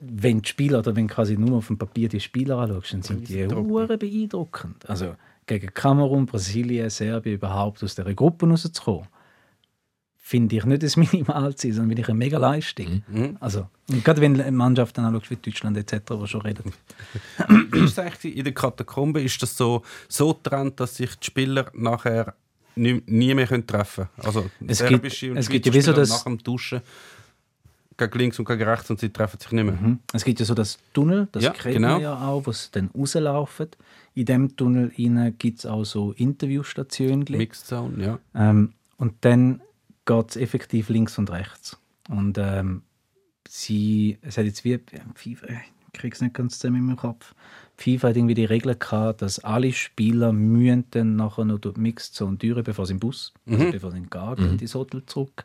wenn die Spieler, oder wenn quasi nur auf dem Papier die Spieler anschaust, dann sind die hure beeindruckend. Also gegen Kamerun, Brasilien, Serbien überhaupt aus dieser Gruppe rauszukommen, finde ich nicht ein *laughs* Minimalziel, sondern finde ich eine mega Leistung. Mhm. Also, und gerade wenn du eine Mannschaft dann anschaust wie Deutschland etc., wo schon redet. *clears throat* Wie ist eigentlich in den Katakomben? Ist das so, so getrennt, dass sich die Spieler nachher nie, nie mehr können treffen können? Also Es gibt- und es gibt ja wie so Spieler das- nach dem Duschen gegen links und gegen rechts und sie treffen sich nicht mehr. Mhm. Es gibt ja so das Tunnel, das Ja, kennt genau. man ja auch, wo sie dann rauslaufen. In dem Tunnel gibt es auch so Interviewstationen. Mixed Zone, ja. Ähm, und dann geht es effektiv links und rechts. Und ähm, sie, es hat jetzt wie, FIFA, ich kriege es nicht ganz zusammen in meinem Kopf, FIFA hat irgendwie die Regel gehabt, dass alle Spieler müssen dann nachher noch durch die Mixed Zone durch, bevor sie im Bus, also bevor sie in den Garten, in das Hotel zurück.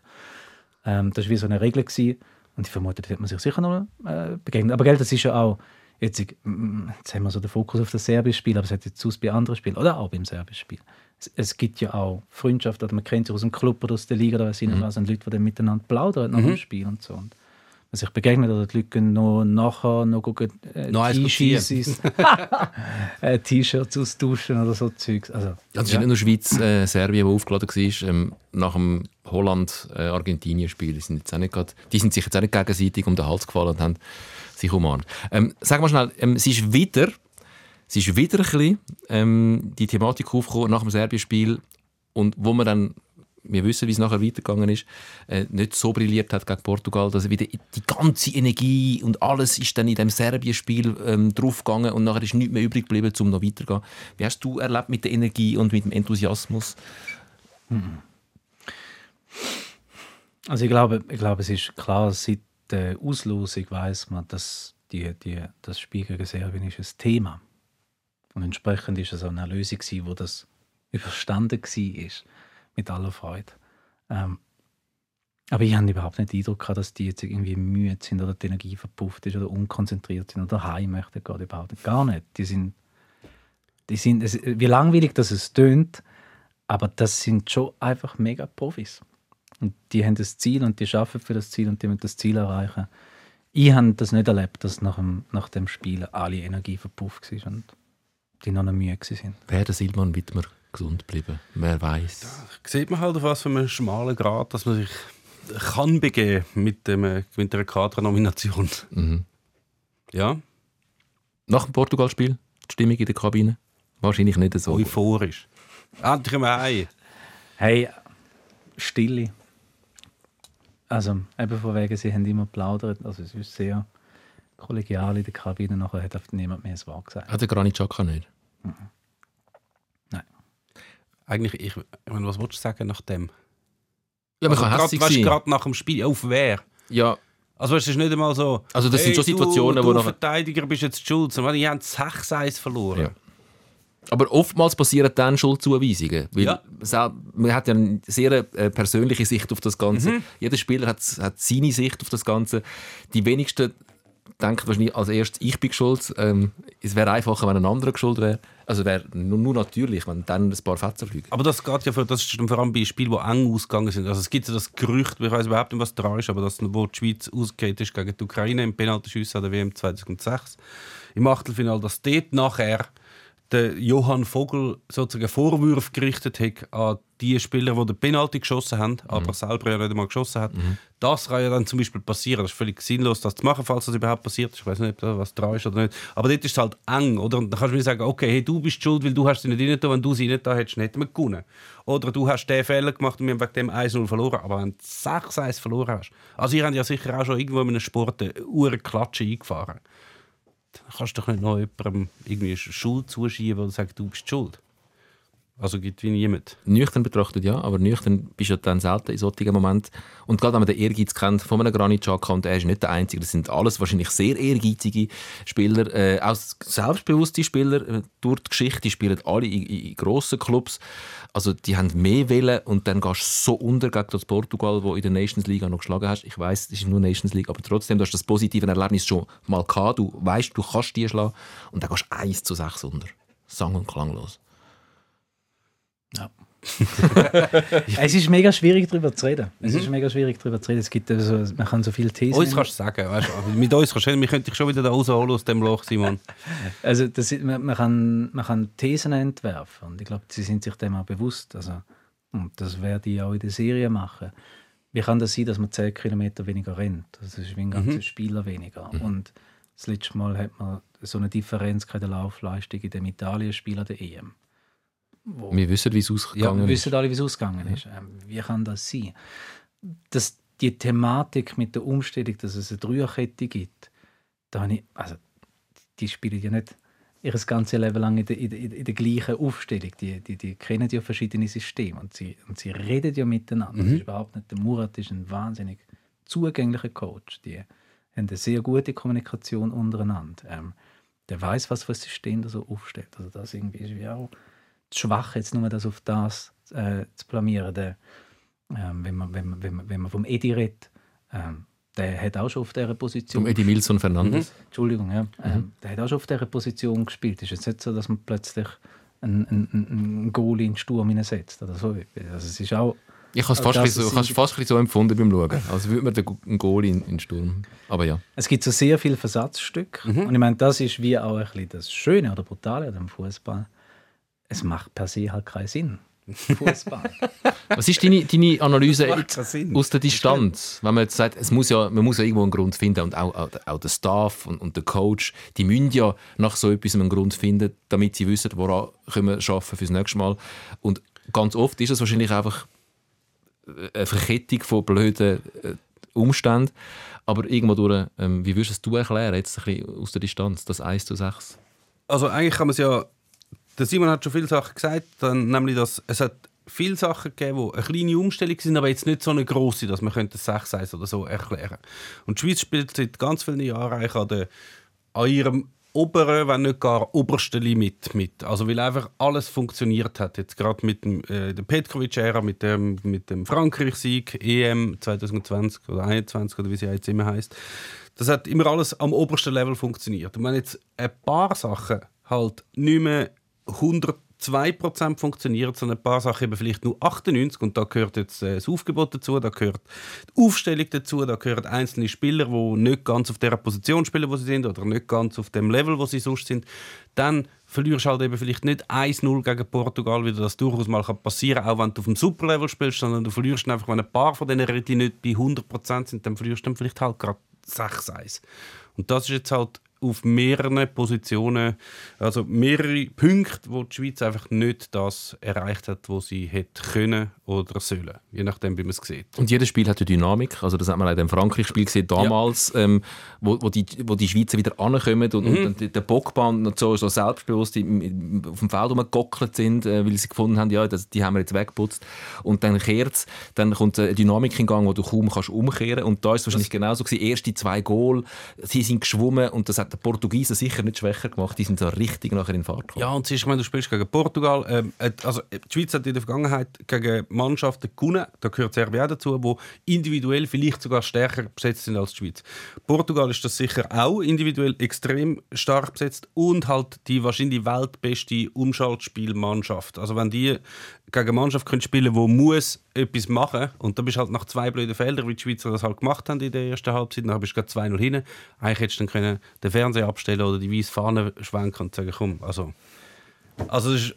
Ähm, das war wie so eine Regel. Gewesen. Und ich vermute, da wird man sich sicher noch äh, begegnen. Aber gell, das ist ja auch, jetzt, ich- mm, jetzt haben wir so den Fokus auf das serbische Spiel, aber es hat jetzt aus bei anderen Spielen, oder auch beim serbischen Spiel. Es, es gibt ja auch Freundschaft, oder man kennt sich aus dem Club oder aus der Liga, oder was mhm. was, und Leute, die dann miteinander plaudern nach dem Spiel und so. Und man sich begegnet, oder die Leute gehen noch nachher noch gucken, äh, Noch T-Shirts *laughs* *laughs* äh, T-Shirts austauschen oder so Zeugs. Also, Also es ist nicht nur Schweiz, äh, Serbien, die aufgeladen war. Ähm, nach dem Holland-Argentinien-Spiel. Die, sind jetzt auch nicht grad- die sind sich jetzt auch nicht gegenseitig um den Hals gefallen und haben sich umarmt. Ähm, sag mal schnell, ähm, es ist wieder, es ist wieder ein bisschen, ähm, die Thematik aufgekommen nach dem Serbien-Spiel und wo man dann wir wissen, wie es nachher weitergegangen ist, äh, nicht so brilliert hat gegen Portugal, dass er wieder die ganze Energie und alles ist dann in dem Serbien-Spiel ähm, draufgegangen und nachher ist nichts mehr übrig geblieben, um noch weiterzugehen. Wie hast du erlebt mit der Energie und mit dem Enthusiasmus? Also ich glaube, ich glaube, es ist klar, seit der Auslosung weiß man, dass die, die, das Spiel gegen Serbien ist ein Thema. Und entsprechend ist es auch eine Lösung wo das überstanden war, mit aller Freude. Ähm, aber ich habe überhaupt nicht den Eindruck gehabt, dass die jetzt irgendwie müde sind oder die Energie verpufft ist oder unkonzentriert sind oder heim möchten gehen. Überhaupt nicht. Gar nicht. Die sind, die sind es, wie langweilig das es tönt, aber das sind schon einfach mega Profis. Und die haben das Ziel und die arbeiten für das Ziel und die müssen das Ziel erreichen. Ich habe das nicht erlebt, dass nach dem, nach dem Spiel alle Energie verpufft war und die noch nicht müde waren. Wäre der Silvan Wittmer gesund geblieben? Wer weiß. Sieht man halt auf was für einem schmalen Grad, dass man sich kann begeben mit, dem, äh, mit einer Kader-Nomination. Mhm. Ja, Nach dem Portugal-Spiel, die Stimmung in der Kabine? Wahrscheinlich nicht so. euphorisch. Endlich mal heim. Hey, Stille. Also, eben von wegen, sie haben immer plaudert. Also, es ist sehr kollegial in der Kabine. Nachher hat niemand mehr ein Wort gesagt. Hat der Granit Xhaka nicht? Nein. Eigentlich, ich, ich meine, was wolltest du sagen nach dem? Ja, man kann also, hässlich gerade, weißt, sein. gerade nach dem Spiel, auf wer? Ja, Also weißt, es ist nicht einmal so. Also, das sind schon Situationen, du, wo du nachher- Verteidiger bist jetzt schuld. sondern Die haben 6-1 verloren. Ja. Aber oftmals passieren dann Schuldzuweisungen. Weil Ja. Man hat ja eine sehr äh, persönliche Sicht auf das Ganze. Mhm. Jeder Spieler hat, hat seine Sicht auf das Ganze. Die wenigsten denken wahrscheinlich als erstes, ich bin schuld. Ähm, es wäre einfacher, wenn ein anderer schuld wäre. Also wäre nur, nur natürlich, wenn dann ein paar Fetzen fliegen. Aber das geht ja für, das ist vor allem bei Spielen, die eng ausgegangen sind. Also es gibt ja das Gerücht, ich weiß überhaupt nicht, was dran ist, aber dass, wo die Schweiz ausgeht ist gegen die Ukraine im Penaltyschüsse an der WM 2006 im Achtelfinale, dass dort nachher der Johann Vogel sozusagen Vorwürfe gerichtet hat an die Spieler, die den Penalty geschossen haben, aber selber ja nicht einmal geschossen hat. Das kann ja dann zum Beispiel passieren. Das ist völlig sinnlos, das zu machen, falls das überhaupt passiert. Ich weiß nicht, ob da was dran ist oder nicht. Aber dort ist es halt eng. Oder? Und dann kannst du mir sagen, okay, hey, du bist schuld, weil du hast sie nicht rein Wenn du sie nicht da hättest, hätten wir gewonnen. Oder du hast den Fehler gemacht und wir haben wegen dem 1-0 verloren. Aber wenn du 6-1 verloren hast. Also, ihr habt ja sicher auch schon irgendwo in einem Sport eine Uhrenklatsche eingefahren. Kannst du doch nicht noch jemandem irgendwie Schuld zuschieben oder sagen, du bist schuld. Also gibt wie niemand. Nüchtern betrachtet ja, aber nüchtern bist du ja dann selten in solchen Momenten. Und gerade wenn man den Ehrgeiz kennt von einem Granit Xhaka, und er ist nicht der Einzige, das sind alles wahrscheinlich sehr ehrgeizige Spieler, äh, auch selbstbewusste Spieler äh, durch die Geschichte, die spielen alle in, in, grossen Clubs. Also die haben mehr Willen und dann gehst du so unter gegen das Portugal, wo in der Nations League noch geschlagen hast. Ich weiß, es ist nur Nations League, aber trotzdem, du hast das positive Erlebnis schon mal gehabt. Du weißt, du kannst die schlagen und dann gehst du 1 zu 6 unter. sang- und klanglos. *laughs* Es ist mega schwierig darüber zu reden. Es ist mega schwierig darüber zu reden. Es gibt also, man kann so viele Thesen. Uns kannst du sagen, weißt du, mit uns kannst du, wir könnten dich schon wieder da rausholen aus dem Loch, Simon. *laughs* Also das, man, man, kann, man kann Thesen entwerfen und ich glaube, sie sind sich dem auch bewusst. Also, und das werde ich auch in der Serie machen. Wie kann das sein, dass man 10 Kilometer weniger rennt? Das ist wie ein ganzer Spieler weniger. Und das letzte Mal hat man so eine Differenz in der Laufleistung in dem Italien-Spiel an der EM. Wo Wir wissen, wie es ja, ausgegangen wir ist. wissen alle, wie es ausgegangen ist. Wie kann das sein? Dass die Thematik mit der Umstellung, dass es eine Dreierkette gibt, da habe ich, also, die spielen ja nicht ihr ganzes Leben lang in der, in der, in der gleichen Aufstellung. Die, die, die kennen ja verschiedene Systeme und sie, und sie reden ja miteinander. Das ist überhaupt nicht. Der Murat ist ein wahnsinnig zugänglicher Coach. Die haben eine sehr gute Kommunikation untereinander. Ähm, der weiß, was für ein System da so aufstellt. Also das irgendwie ist wie auch schwach, jetzt nur das auf das äh, zu blamieren. Der, ähm, wenn, man, wenn, man, wenn, man, wenn man vom Edi redet, ähm, der hat auch schon auf dieser Position Vom Eddie Milson Fernandes. Entschuldigung, ja. Ähm, der hat auch schon auf dieser Position gespielt. Es ist jetzt nicht so, dass man plötzlich einen, einen, einen Goalie in den Sturm hineinsetzt oder so. Also es ist auch... Ich habe es Also fast, bisschen so, fast so empfunden beim Schauen. Als würde man den einen Goal in, in den Sturm. Aber ja. Es gibt so sehr viele Versatzstücke. Und ich meine, das ist wie auch ein bisschen das Schöne oder Brutale an dem Fußball. Es macht per se halt keinen Sinn. *laughs* Fußball. Was ist deine, deine Analyse *laughs* aus der Distanz? Wenn man jetzt sagt, es muss ja, man muss ja irgendwo einen Grund finden und auch, auch, auch der Staff und, und der Coach, die müssen ja nach so etwas einen Grund finden, damit sie wissen, woran können wir arbeiten fürs nächste Mal. Und ganz oft ist es wahrscheinlich einfach eine Verkettung von blöden äh, Umständen. Aber irgendwo durch, ähm, wie würdest du es erklären, jetzt ein bisschen aus der Distanz, das 1 zu 6? Also eigentlich kann man es ja, der Simon hat schon viele Sachen gesagt, dann, nämlich, dass es hat viele Sachen gegeben, die eine kleine Umstellung sind, aber jetzt nicht so eine große, dass man könnte 6 1 oder so erklären. Und die Schweiz spielt seit ganz vielen Jahren eigentlich an, der, an ihrem oberen, wenn nicht gar obersten Limit mit. Also weil einfach alles funktioniert hat. Jetzt gerade mit dem, äh, der Petkovic-Ära, mit dem, mit dem Frankreich-Sieg, EM 2020 oder 2021 oder wie sie jetzt immer heißt. Das hat immer alles am obersten Level funktioniert. Und wenn jetzt ein paar Sachen halt nicht mehr 102% funktionieren, sondern ein paar Sachen eben vielleicht nur 98 und da gehört jetzt äh, das Aufgebot dazu, da gehört die Aufstellung dazu, da gehören einzelne Spieler, die nicht ganz auf der Position spielen, wo sie sind oder nicht ganz auf dem Level, wo sie sonst sind, dann verlierst du halt eben vielleicht nicht 1-0 gegen Portugal, wie das durchaus mal kann passieren auch wenn du auf dem Superlevel spielst, sondern du verlierst einfach, wenn ein paar von diesen Reden nicht bei 100% sind, dann verlierst du dann vielleicht halt gerade 6-1. Und das ist jetzt halt auf mehreren Positionen, also mehrere Punkte, wo die Schweiz einfach nicht das erreicht hat, was sie hätte können oder sollen, je nachdem, wie man es sieht. Und jedes Spiel hat eine Dynamik. Also das hat man auch in dem Frankreich-Spiel gesehen damals, ähm, wo, wo, die, wo die Schweizer wieder ankommen und, Mhm. und der- Bockband und so, so selbstbewusst im- im- auf dem Feld rumgegockelt sind, äh, weil sie gefunden haben, ja, das, die haben wir jetzt weggeputzt. Und dann kehrt dann kommt eine Dynamik in Gang, wo du kaum kannst umkehren Und da ist es wahrscheinlich genauso gewesen. Erste zwei Goal, sie sind geschwommen und das hat der Portugiesen sicher nicht schwächer gemacht. Die sind so richtig nachher in Fahrt gekommen. Ja, und es ist, ich meine, du spielst gegen Portugal. Ähm, äh, also, äh, die Schweiz hat in der Vergangenheit gegen Mannschaften gewonnen, da gehört Serbien auch dazu, die individuell vielleicht sogar stärker besetzt sind als die Schweiz. Portugal ist das sicher auch individuell extrem stark besetzt und halt die wahrscheinlich weltbeste Umschaltspielmannschaft. Also wenn die gegen eine Mannschaft können spielen die muss etwas machen und da bist du halt nach zwei blöden Feldern, wie die Schweizer das halt gemacht haben in der ersten Halbzeit, dann bist du gerade 2-0 hin. Eigentlich hättest du dann können den Fernseher abstellen oder die weiße Fahne schwenken und sagen, komm, also also es ist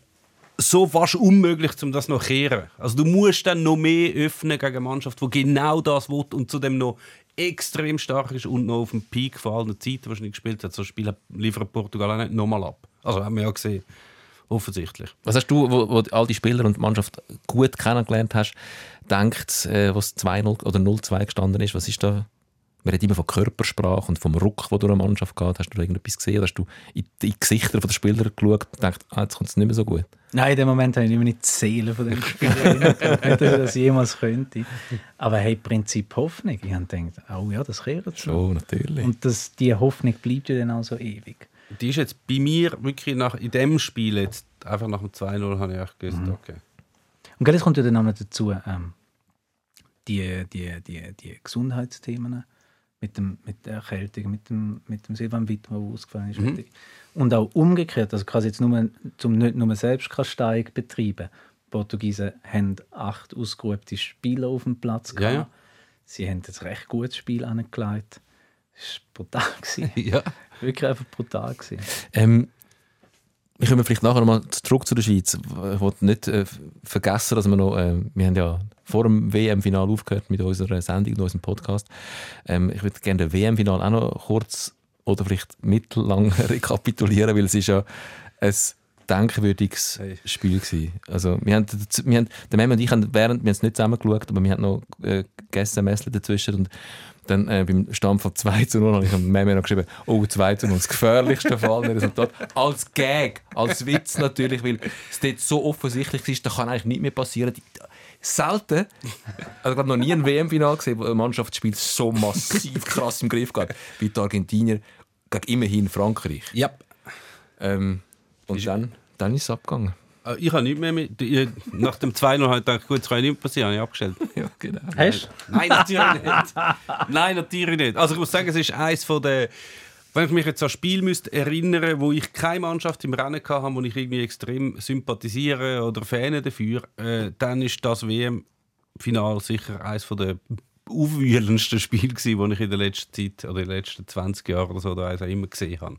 so fast unmöglich, um das noch zu kehren. Also du musst dann noch mehr öffnen gegen eine Mannschaft, die genau das will und zudem noch extrem stark ist und noch auf dem Peak von allen Zeiten wahrscheinlich gespielt hat. So Spiele liefert Portugal auch nicht nochmal ab. Also haben wir ja gesehen. Offensichtlich. Was hast du, wo, wo all die Spieler und die Mannschaft gut kennengelernt hast, denkt, äh, was 2-0 oder 0-2 gestanden ist? Was ist da? Man redet immer von Körpersprache und vom Ruck, wo durch eine Mannschaft geht. Hast du da irgendetwas gesehen? Hast du in die Gesichter der Spieler geschaut und gedacht, ah, jetzt kommt es nicht mehr so gut? Nein, in dem Moment habe ich immer nicht die Seele von dem Spiel *laughs* erinnert, dass ich das jemals könnte. Aber hey, Prinzip Hoffnung. Ich habe gedacht, oh ja, das kehrt so. Schon, natürlich. Und das, die Hoffnung bleibt ja dann auch so ewig. Die ist jetzt bei mir wirklich nach, in dem Spiel, jetzt einfach nach dem 2-0, habe ich echt gewusst, okay. Und gell, es kommt ja dann auch noch dazu, ähm, die, die, die, die Gesundheitsthemen. mit, dem, mit der Erkältung, mit dem, mit dem Silvan Wittmer, der ausgefallen ist. Mhm. Und auch umgekehrt, also quasi jetzt nur, zum nicht nur Selbstkasteiung betreiben. Die Portugiesen haben acht ausgeruhte Spieler auf dem Platz Ja, ja. Sie haben ein recht gutes Spiel angelegt. Es war brutal. *laughs* Ja. Wirklich einfach brutal. Ähm, wir kommen vielleicht nachher nochmal zurück zu der Schweiz. Ich wollte nicht äh, vergessen, dass wir noch, äh, wir haben ja vor dem WM-Final aufgehört mit unserer Sendung, mit unserem Podcast. Ähm, ich würde gerne den WM-Final auch noch kurz oder vielleicht mittellang *laughs* rekapitulieren, weil es ist ja ein denkwürdiges Hey. Spiel gewesen. Also wir haben, wir haben, der Mem und ich haben während, wir haben es nicht zusammen geschaut, aber wir haben noch äh, gegessen, dazwischen und dann äh, beim Stand von 2 zu 0 habe ich dem Mem noch geschrieben, oh 2 zu 0, das gefährlichste Resultat. Als Gag, als Witz natürlich, weil es dort so offensichtlich ist, da kann eigentlich nichts mehr passieren. Die, selten, also ich glaube noch nie ein WM-Final gesehen, wo eine Mannschaft das Spiel so massiv krass im Griff hat, wie die Argentinier gegen immerhin Frankreich. Ja. Ähm, und dann, dann ist es abgegangen. Äh, Ich habe nicht mehr mit. Nach dem 2-0 habe ich gedacht, gut, es kann nicht passieren, habe ich abgestellt. Ja, genau. Hast Nein, natürlich nicht. Nein, natürlich nicht. Also ich muss sagen, es ist eines von der. Wenn ich mich jetzt an Spiel müsste erinnern, wo ich keine Mannschaft im Rennen hatte, wo ich irgendwie extrem sympathisiere oder Fan dafür, äh, dann ist das WM-Final sicher eines von der aufwühlendsten Spiele die ich in der letzten Zeit oder in den letzten 20 Jahren oder so oder also immer gesehen habe.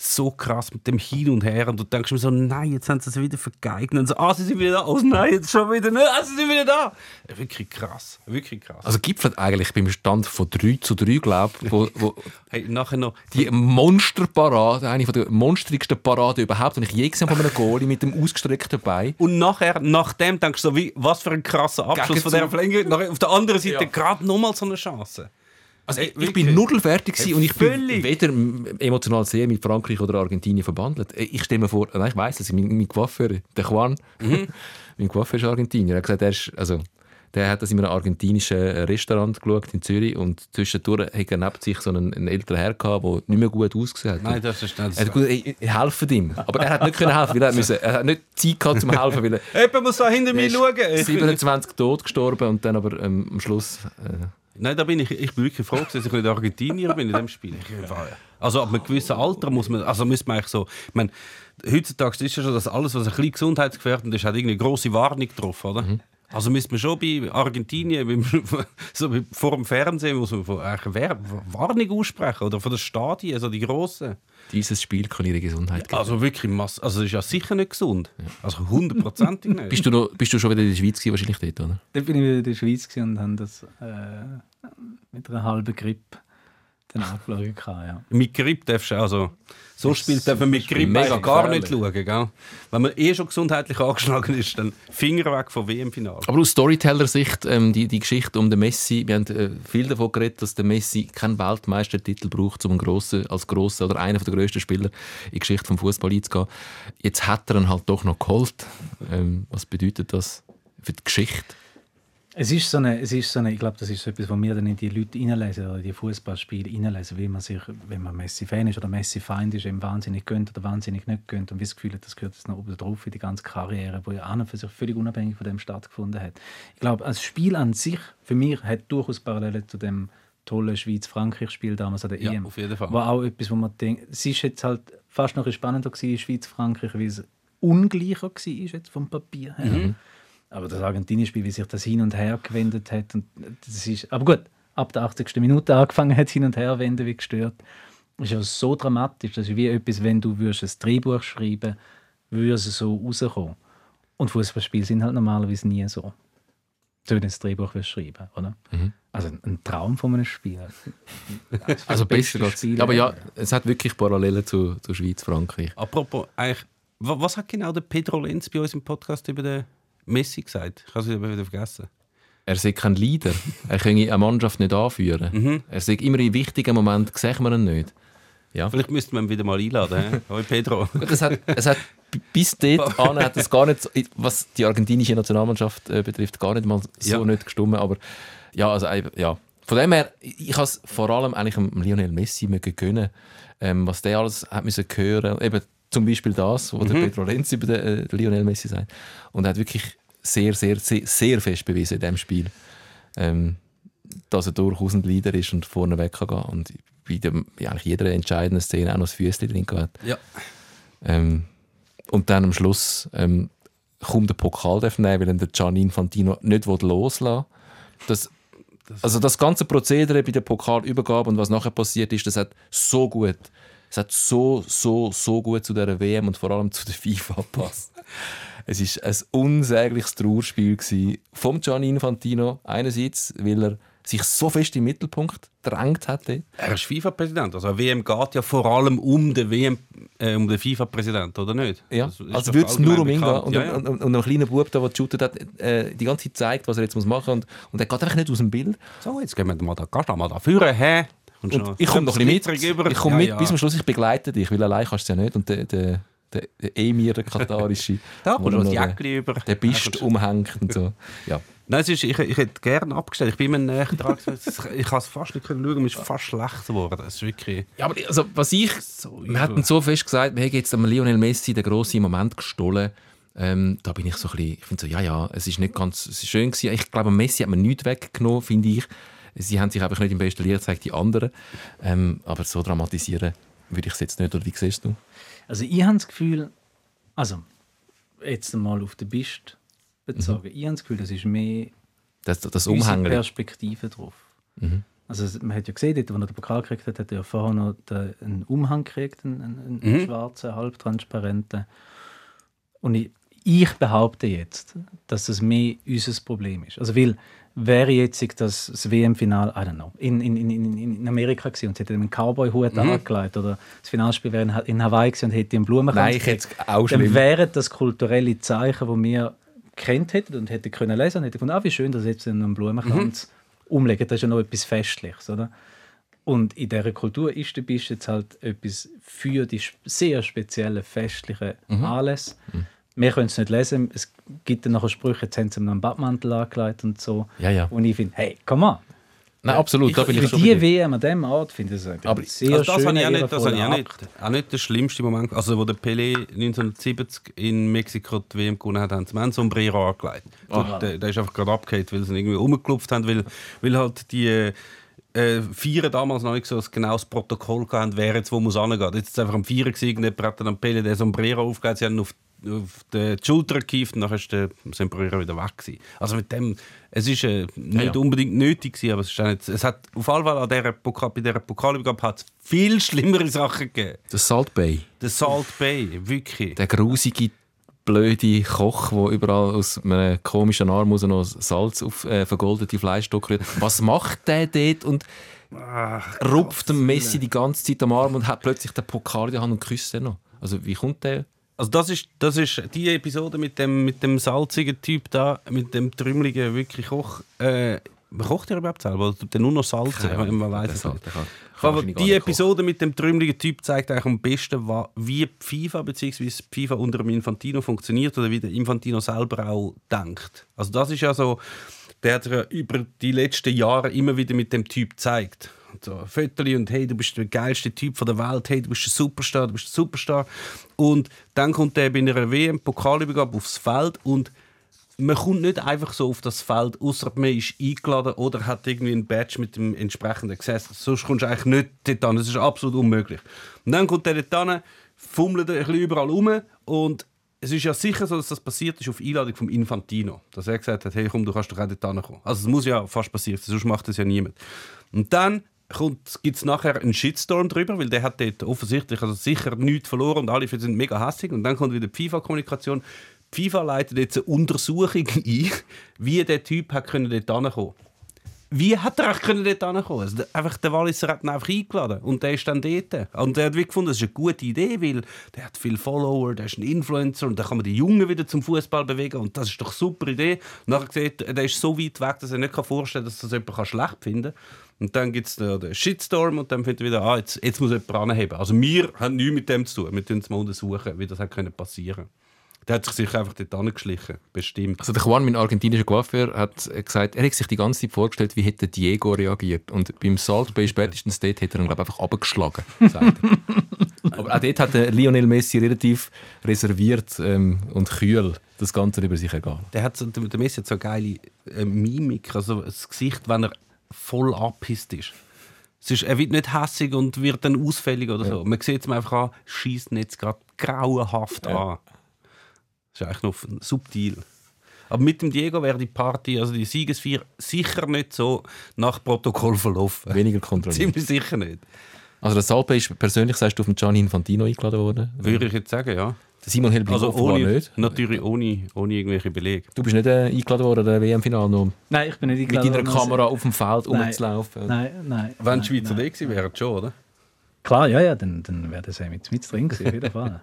So krass mit dem Hin und Her und du denkst mir so, nein, jetzt haben sie es wieder vergeigt und so, ah, sie sind wieder da, oh nein, jetzt schon wieder, nicht, ah, sie sind wieder da. Wirklich krass, wirklich krass. Also gipfelt eigentlich beim Stand von 3 zu 3, glaube ich, wo, wo *laughs* Hey, nachher noch. die Monsterparade, eine von der monstrigsten Paraden überhaupt, die ich je gesehen habe von einem Goalie mit dem ausgestreckten Bein. Und nachher, nachdem denkst du so, wie, was für ein krasser Abschluss von dieser Verlängerung. Nachher Auf der anderen Seite Ja. gerade nochmal so eine Chance. Also ich, ich bin nudelfertig Hey, und ich bin völlig. weder emotional sehr mit Frankreich oder Argentinien verbandelt. Ich stelle mir vor, nein, ich weiß es, mein, mein Coiffeur, der Juan, Mhm. *laughs* mein Coiffeur ist Argentinier. Er hat gesagt, er ist, also der hat das in einem argentinischen Restaurant geschaut in Zürich und zwischendurch hat er neben sich so einen, einen älteren Herr gehabt, der nicht mehr gut ausgesehen hat. Nein, das ist nicht Er hat gut, ich, ich helfe ihm. Aber er hat nicht können helfen, weil er, müssen, er hat nicht Zeit gehabt zum helfen, weil er Jemand muss da hinter mir schauen. Ich *laughs* bin- 27 tot gestorben und dann aber ähm, am Schluss. Äh, Nein, da bin ich, ich bin wirklich froh, dass ich nicht Argentinier bin in dem Spiel. *laughs* Also ab einem gewissen Alter muss man, also müsste man eigentlich so, ich meine, heutzutage ist ja schon, dass alles, was ein bisschen gesundheitsgefährdend ist, hat irgendwie eine grosse Warnung drauf, oder? Also müsste man schon bei Argentinien, beim- *laughs* so wie vor dem Fernsehen, muss man eine Warnung aussprechen, oder von den Stadien, also die grossen. dieses Spiel kann ihre Gesundheit geben. Also wirklich, mass also das ist ja sicher nicht gesund. Also hundertprozentig *laughs* nicht. Bist du, noch, bist du schon wieder in der Schweiz gewesen, wahrscheinlich dort, oder? Dann bin ich wieder in der Schweiz und haben das äh, mit einer halben Grippe dann angeschaut. gehabt, Ja. Mit Grip darfst du also so spielt darf man mit Grip mega gar nicht schauen, gell? Wenn man eh schon gesundheitlich angeschlagen ist, dann Finger weg vom WM-Final. Aber aus Storyteller-Sicht, ähm, die, die Geschichte um den Messi, wir haben äh, viel davon geredet, dass der Messi keinen Weltmeistertitel braucht, um einen grossen, als grosser oder einer der grössten Spieler in die Geschichte des Fußball einzugehen. Jetzt hat er ihn halt doch noch geholt. Ähm, was bedeutet das für die Geschichte? Es ist so eine, es ist so eine, ich glaube, das ist so etwas, was wir dann in die Leute reinlesen oder in die Fußballspiele reinlesen, wie man sich, wenn man Messi-Fan ist oder Messi-Feind ist, ihm wahnsinnig gönnt oder wahnsinnig nicht gönnt und wie das Gefühl hat, das gehört jetzt noch oben drauf in die ganze Karriere, die ja an und für sich völlig unabhängig von dem stattgefunden hat. Ich glaube, als Spiel an sich, für mich, hat durchaus Parallelen zu dem tollen Schweiz-Frankreich-Spiel damals an der Ja, EM. auf jeden Fall. War auch etwas, wo man denkt, es ist jetzt halt fast noch spannender gewesen, Schweiz-Frankreich, weil es ungleicher war jetzt vom Papier her. Mhm. Aber das Argentinien-Spiel, wie sich das hin und her gewendet hat, und das ist, aber gut, ab der 80. Minute angefangen hat, hin und her wenden wie gestört, ist ja so dramatisch. Das ist wie etwas, wenn du würdest ein Drehbuch schreiben würde es so rauskommen. Und Fußballspiele sind halt normalerweise nie so. So, wenn du ein Drehbuch schreiben oder? Mhm. Also ein Traum von einem Spiel. *laughs* Also beste besser geht's. Spiel Aber ja, es hat wirklich Parallelen zu, zu Schweiz-Frankreich. Apropos, eigentlich, wa- was hat genau der Pedro Lenz bei uns im Podcast über den Messi gesagt? Ich habe es wieder vergessen. Er sei kein Leader. Er könne eine Mannschaft nicht anführen. Er sei immer in wichtigen Momenten, sehen wir ihn nicht. Ja. Vielleicht müssten wir ihn wieder mal einladen. Hoi Pedro. Es hat, es hat bis dort *laughs* an hat es gar nicht, was die argentinische Nationalmannschaft äh, betrifft, gar nicht mal so Ja. nicht gestimmt. Aber ja, also ja. Von dem her, ich habe es vor allem eigentlich Lionel Messi mögen gönnen, ähm, was der alles hat müssen hören. Eben zum Beispiel das, was der Pedro Lenz über den, äh, Lionel Messi sagt. Und er hat wirklich sehr, sehr, sehr, sehr fest bewiesen in diesem Spiel. Ähm, dass er durchaus ein Leader ist und vorne weg kann gehen. Und bei dem, bei eigentlich jeder entscheidenden Szene auch noch das Füßchen drin hat. Ja. Ähm, und dann am Schluss ähm, kommt der Pokal darf nehmen, weil der Gianni Infantino nicht loslassen will. Das, also das ganze Prozedere bei der Pokalübergabe und was nachher passiert ist, das hat so gut, es hat so, so, so gut zu der WM und vor allem zu der FIFA gepasst. es ist ein unsägliches Trauerspiel gewesen vom Gianni Infantino. Einerseits, weil er sich so fest im Mittelpunkt drängt hat. Er ist FIFA-Präsident. Also eine WM geht ja vor allem um den, WM, äh, um den FIFA-Präsident, oder nicht? Ja, also würde es nur um ihn gehen. Und, ja, ja. und, und, und ein kleiner Bub, der geshootet hat, äh, die ganze Zeit zeigt, was er jetzt muss machen muss. Und, und er geht einfach nicht aus dem Bild. So, jetzt gehen wir mal da, gehst mal da führen, hä? Und noch- ich komme Glitterig mit. über. Ich komme Ja, mit ja. bis zum Schluss. Ich begleite dich, weil allein kannst du es ja nicht. Und der, der, der, Emir, der katarische, *laughs* Da du noch Jäckchen über. der Bist umhängt und so. Ja. Nein, es ist, ich, ich hätte gerne abgestellt. Ich bin mir näher dran. ich kann es fast nicht schauen, mir ist fast schlecht geworden. Es ist wirklich... Ja, aber also, was ich, So wir hatten so fest gesagt, wir haben jetzt dem Lionel Messi den grossen Moment gestohlen. Ähm, da bin ich so ein bisschen, ich finde so, ja, ja, es ist nicht ganz es ist schön gewesen. Ich glaube, Messi hat man nichts weggenommen, finde ich. Sie haben sich einfach nicht im besten Licht gezeigt, die anderen. Ähm, aber so dramatisieren würde ich es jetzt nicht. Oder wie siehst du? Also ich habe das Gefühl, also jetzt mal auf den Bist bezogen, ich habe das Gefühl, das ist mehr Das, das unsere Umhängen. Perspektive drauf. Also man hat ja gesehen, dort, wo er den Pokal gekriegt hat, hat er ja vorher noch den, einen Umhang gekriegt, einen, einen, einen schwarzen, halbtransparenten. Und ich, ich behaupte jetzt, dass das mehr unser Problem ist. Also weil wäre jetzt das, das WM-Final, I don't know, in, in, in, in- Amerika gewesen und sie hätte einen Cowboy-Hut Mhm. angelegt oder das Finalspiel wäre in Ha- in Hawaii gewesen und hätte einen Blumenkranz Nein, ich hätte auch dann schlimm. wären das kulturelle Zeichen, die wir kennt hätten und hätten können lesen und hätten gefunden, ah, wie schön, dass jetzt einen Blumenkranz umlegen. Das ist ja noch etwas Festliches, oder? Und in dieser Kultur ist der Bisch jetzt halt etwas für die sehr speziellen festlichen Mhm. Anlässe. Wir können es nicht lesen. Es gibt dann nachher Sprüche, jetzt haben sie noch einen Badmantel angelegt und so. Ja, ja. Und ich finde, hey, come on. Nein, absolut, da bin ich Für schon die. WM an diesem Ort finde ich es Aber- sehr Also das habe schöner, ich, auch nicht, das habe ich auch, nicht, auch nicht der schlimmste Moment. Also, wo der Pelé 1970 in Mexiko die WM gewonnen hat, haben sie ihm ein Sombrero angelegt. Der, der ist einfach gerade abgehakt, weil sie ihn irgendwie umgeklopft haben, weil, weil halt die äh, Vieren damals noch nicht so ein genaues Protokoll hatten, wer jetzt wo muss angehen. Jetzt ist es einfach am Vieren gewesen, irgendjemand hat dann am Pelé den Sombrero aufgelegt, sie haben auf auf die Schulter gekieft und dann ist der Sombrero wieder weg gewesen. Also mit dem, es ist äh, nicht ja. unbedingt nötig gewesen, aber es, ist auch nicht, es hat auf jeden Fall an dieser Pokal, bei dieser Pokalübergabe hat es viel schlimmere *laughs* Sachen gegeben. Der Salt Bay. Der Salt Bay, wirklich. Der grusige, blöde Koch, der überall aus einem komischen Arm raus noch Salz auf äh, vergoldete Fleischstücke rührt. Was macht der dort und rupft dem Messi die ganze Zeit am Arm und hat plötzlich den Pokal in der Hand und küsst ihn noch? Also wie kommt der? Also das ist, das ist die Episode mit dem, mit dem salzigen Typ da, mit dem trümmeligen wirklich Koch. Äh, kocht er überhaupt selber? Oder er nur noch Salz? Ahnung. Man weiß es nicht. kann- kann Aber die Episode mit dem trümmeligen Typ zeigt eigentlich am besten, wie FIFA bzw. FIFA unter dem Infantino funktioniert oder wie der Infantino selber auch denkt. Also das ist ja so, der hat ja über die letzten Jahre immer wieder mit dem Typ gezeigt. So, Fötterli und hey, du bist der geilste Typ von der Welt, hey, du bist ein Superstar, du bist ein Superstar. Und dann kommt er bei einer WM-Pokalübergabe aufs Feld und man kommt nicht einfach so auf das Feld, außer man ist eingeladen oder hat irgendwie ein Badge mit dem entsprechenden Gesetz. Sonst kommst du eigentlich nicht dort hin. Das ist absolut unmöglich. Und dann kommt er dort hin, fummelt ein bisschen überall rum und es ist ja sicher so, dass das passiert ist auf Einladung vom Infantino. Dass er gesagt hat, hey komm, du kannst doch auch dort hinkommen. Also es muss ja fast passieren, sonst macht das ja niemand. Und dann gibt es nachher einen Shitstorm drüber, weil der hat dort offensichtlich also sicher nichts verloren und alle sind mega hässlich. Und dann kommt wieder die FIFA-Kommunikation. Die FIFA leitet jetzt eine Untersuchung *laughs* ein, wie der Typ hat können dort hinkommen wie hat er eigentlich können dort hinkommen? Also, der- einfach, der Walliser hat ihn einfach eingeladen und der ist dann dort. Und er hat wie gefunden, das ist eine gute Idee, weil der hat viele Follower, der ist ein Influencer und dann kann man die Jungen wieder zum Fußball bewegen und das ist doch eine super Idee. Und nachher sieht, er ist so weit weg, dass er nicht vorstellen kann, dass das jemand schlecht finden kann. Und dann gibt es den, den Shitstorm und dann findet er wieder, ah, jetzt, jetzt muss jemand anheben. Also wir haben nichts mit dem zu tun. Wir tun es mal untersuchen, wie das hat können passieren Der hat sich sicher einfach dort angeschlichen, bestimmt. Also der Juan, mein argentinischer Coiffeur, hat gesagt, er hat sich die ganze Zeit vorgestellt, wie hätte Diego reagiert. Und beim Salt Bay spätestens dort hätte er ihn glaub, ich, einfach abgeschlagen. er. *laughs* Aber auch dort hat der Lionel Messi relativ reserviert ähm, und kühl das Ganze über sich ergehen. Der, hat so, der der Messi hat so eine geile äh, Mimik, also das Gesicht, wenn er voll abpisst ist. Es ist. Er wird nicht hässig und wird dann ausfällig oder so. Man sieht es einfach an, schießt ihn jetzt gerade grauenhaft an. Das ist eigentlich noch subtil. Aber mit dem Diego wäre die Party, also die Siegesfeier, sicher nicht so nach Protokoll verlaufen. Weniger *laughs* kontrolliert. Ziemlich sicher nicht. Also der Salpe ist persönlich, sagst du, auf den Gianni Infantino eingeladen worden. Würde ich jetzt sagen, ja. Simon Helbig Also offenbar ohne, nicht. natürlich ohne, ohne irgendwelche Belege. Du bist nicht äh, eingeladen worden, der WM-Final, noch Nein, ich bin nicht mit eingeladen deiner worden. Kamera auf dem Feld Nein. rumzulaufen. Nein, nein. Wenn die Schweizer da gewesen wären, schon, oder? Klar, ja, ja, dann, dann wäre das mit, mit drin gewesen, auf jeden Fall.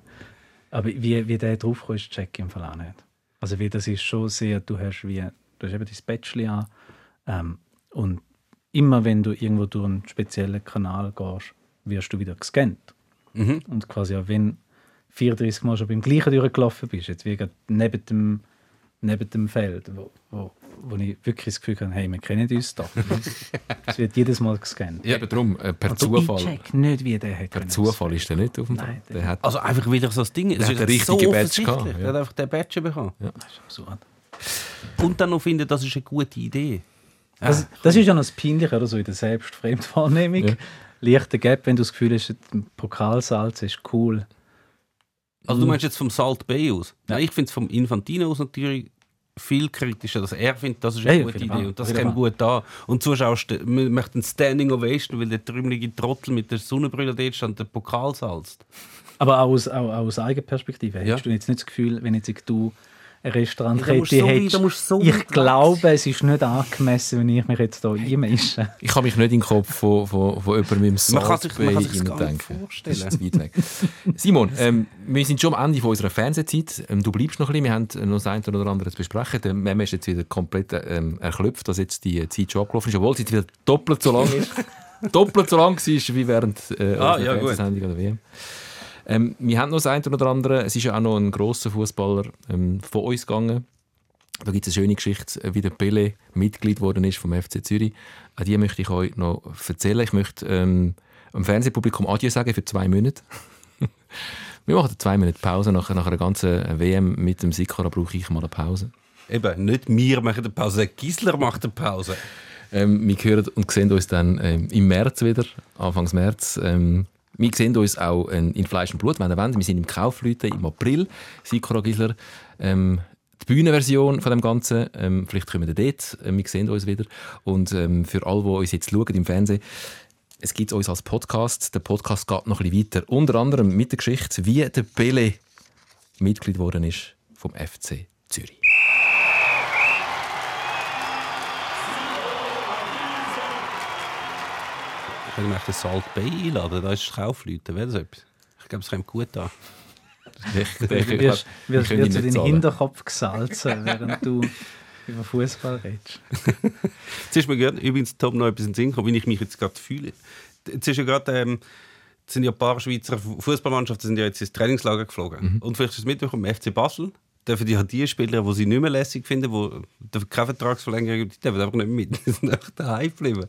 Aber wie, wie der draufkommt, ist check ich im Fall auch nicht. Also wie, das ist schon sehr, du hast wie, du hast eben dein Bachelor an ähm, und immer wenn du irgendwo durch einen speziellen Kanal gehst, wirst du wieder gescannt. Mhm. Und quasi auch wenn 34 Mal schon beim gleichen durchgelaufen bist, jetzt wie gerade neben dem, neben dem Feld, wo, wo, wo ich wirklich das Gefühl habe, hey, wir kennen uns doch. *laughs* es wird jedes Mal gescannt. Ja, aber darum, äh, per Aber Zufall. Ich check nicht, wie der hat Per Zufall ist der nicht auf dem Nein, Feld. Der hat, Also einfach wieder so das Ding. Es hat ist den richtigen so Badge gehabt, ja. Er hat einfach den Badge bekommen. absurd. Und dann noch finden, das ist eine gute Idee. Das, das ist ja noch das Peinliche oder so in der Selbstfremdwahrnehmung. Ja. Leichter Gap, wenn du das Gefühl hast, der Pokalsalz ist cool. Also du meinst jetzt vom Salt Bay aus? Nein, ich finde es vom Infantino aus natürlich viel kritischer, dass er findet, das ist eine ja, gute Idee Fall, und das kommt gut an. Und Zuschauer st- man möchte einen Standing Ovation, weil der trümmelige Trottel mit der Sonnenbrille dort stand, den Pokal salzt. Aber auch aus, auch, auch aus Eigenperspektive. Ja. Hast du jetzt nicht das Gefühl, wenn jetzt du Restaurantkette Ja, da so hättest, du so ich weg. glaube, es ist nicht angemessen, wenn ich mich jetzt hier einmische. *laughs* ich kann mich nicht in den Kopf von, von, von jemandem im Man kann sich- man kann sich das gar nicht vorstellen. Simon, ähm, wir sind schon am Ende von unserer Fernsehzeit. Ähm, du bleibst noch ein bisschen. Wir haben noch das eine oder andere zu besprechen. Der Mem ist jetzt wieder komplett ähm, erklüpft, dass jetzt die Zeit schon abgelaufen ist, obwohl sie jetzt wieder doppelt so lang ist. *laughs* doppelt so lang war wie während äh, Ah, unserer ja. Fernsehsendung an der WM. Ähm, wir haben noch das eine oder andere. Es ist ja auch noch ein grosser Fußballer ähm, von uns gegangen. Da gibt es eine schöne Geschichte, äh, wie der Pele Mitglied geworden ist vom FC Zürich. An die möchte ich euch noch erzählen. Ich möchte ähm, dem Fernsehpublikum Adieu sagen für zwei Monate. *laughs* Wir machen zwei Monate Pause. Nach, nach einer ganzen WM mit dem Sikora brauche ich mal eine Pause. Eben, nicht wir machen eine Pause, Gisler macht eine Pause. Ähm, wir hören und sehen uns dann ähm, im März wieder, Anfangs März. Ähm, wir sehen uns auch ähm, in Fleisch und Blut, wenn ihr wollt. Wir sind im Kaufleuten im April. Sikora Gisler. Ähm, die Bühnenversion von dem Ganzen. Ähm, vielleicht kommen wir dort. Ähm, wir sehen uns wieder. Und ähm, für alle, die uns jetzt schauen im Fernsehen, es gibt uns als Podcast. Der Podcast geht noch ein bisschen weiter. Unter anderem mit der Geschichte, wie der Pele Mitglied geworden ist vom FC Zürich. Können wir den Salt Bay einladen? Da ist Kaufleute. Wäre das etwas? Ich glaube, es kommt gut an. Ich, ich, wirst, du den zahlen. Hinterkopf gesalzen, während du über Fußball redest. *laughs* Jetzt ist mir gerade übrigens Tom noch etwas in den Sinn gekommen, wie ich mich jetzt gerade fühle. Jetzt ist ja gerade, ähm, sind ja ein paar Schweizer Fußballmannschaften sind ja jetzt ins Trainingslager geflogen. Und vielleicht ist es mitbekommen, FC Basel dürfen ja die Spieler, die sie nicht mehr lässig finden, die keine Vertragsverlängerung haben, die dürfen einfach nicht mit. *laughs* Die sind einfach daheim geblieben.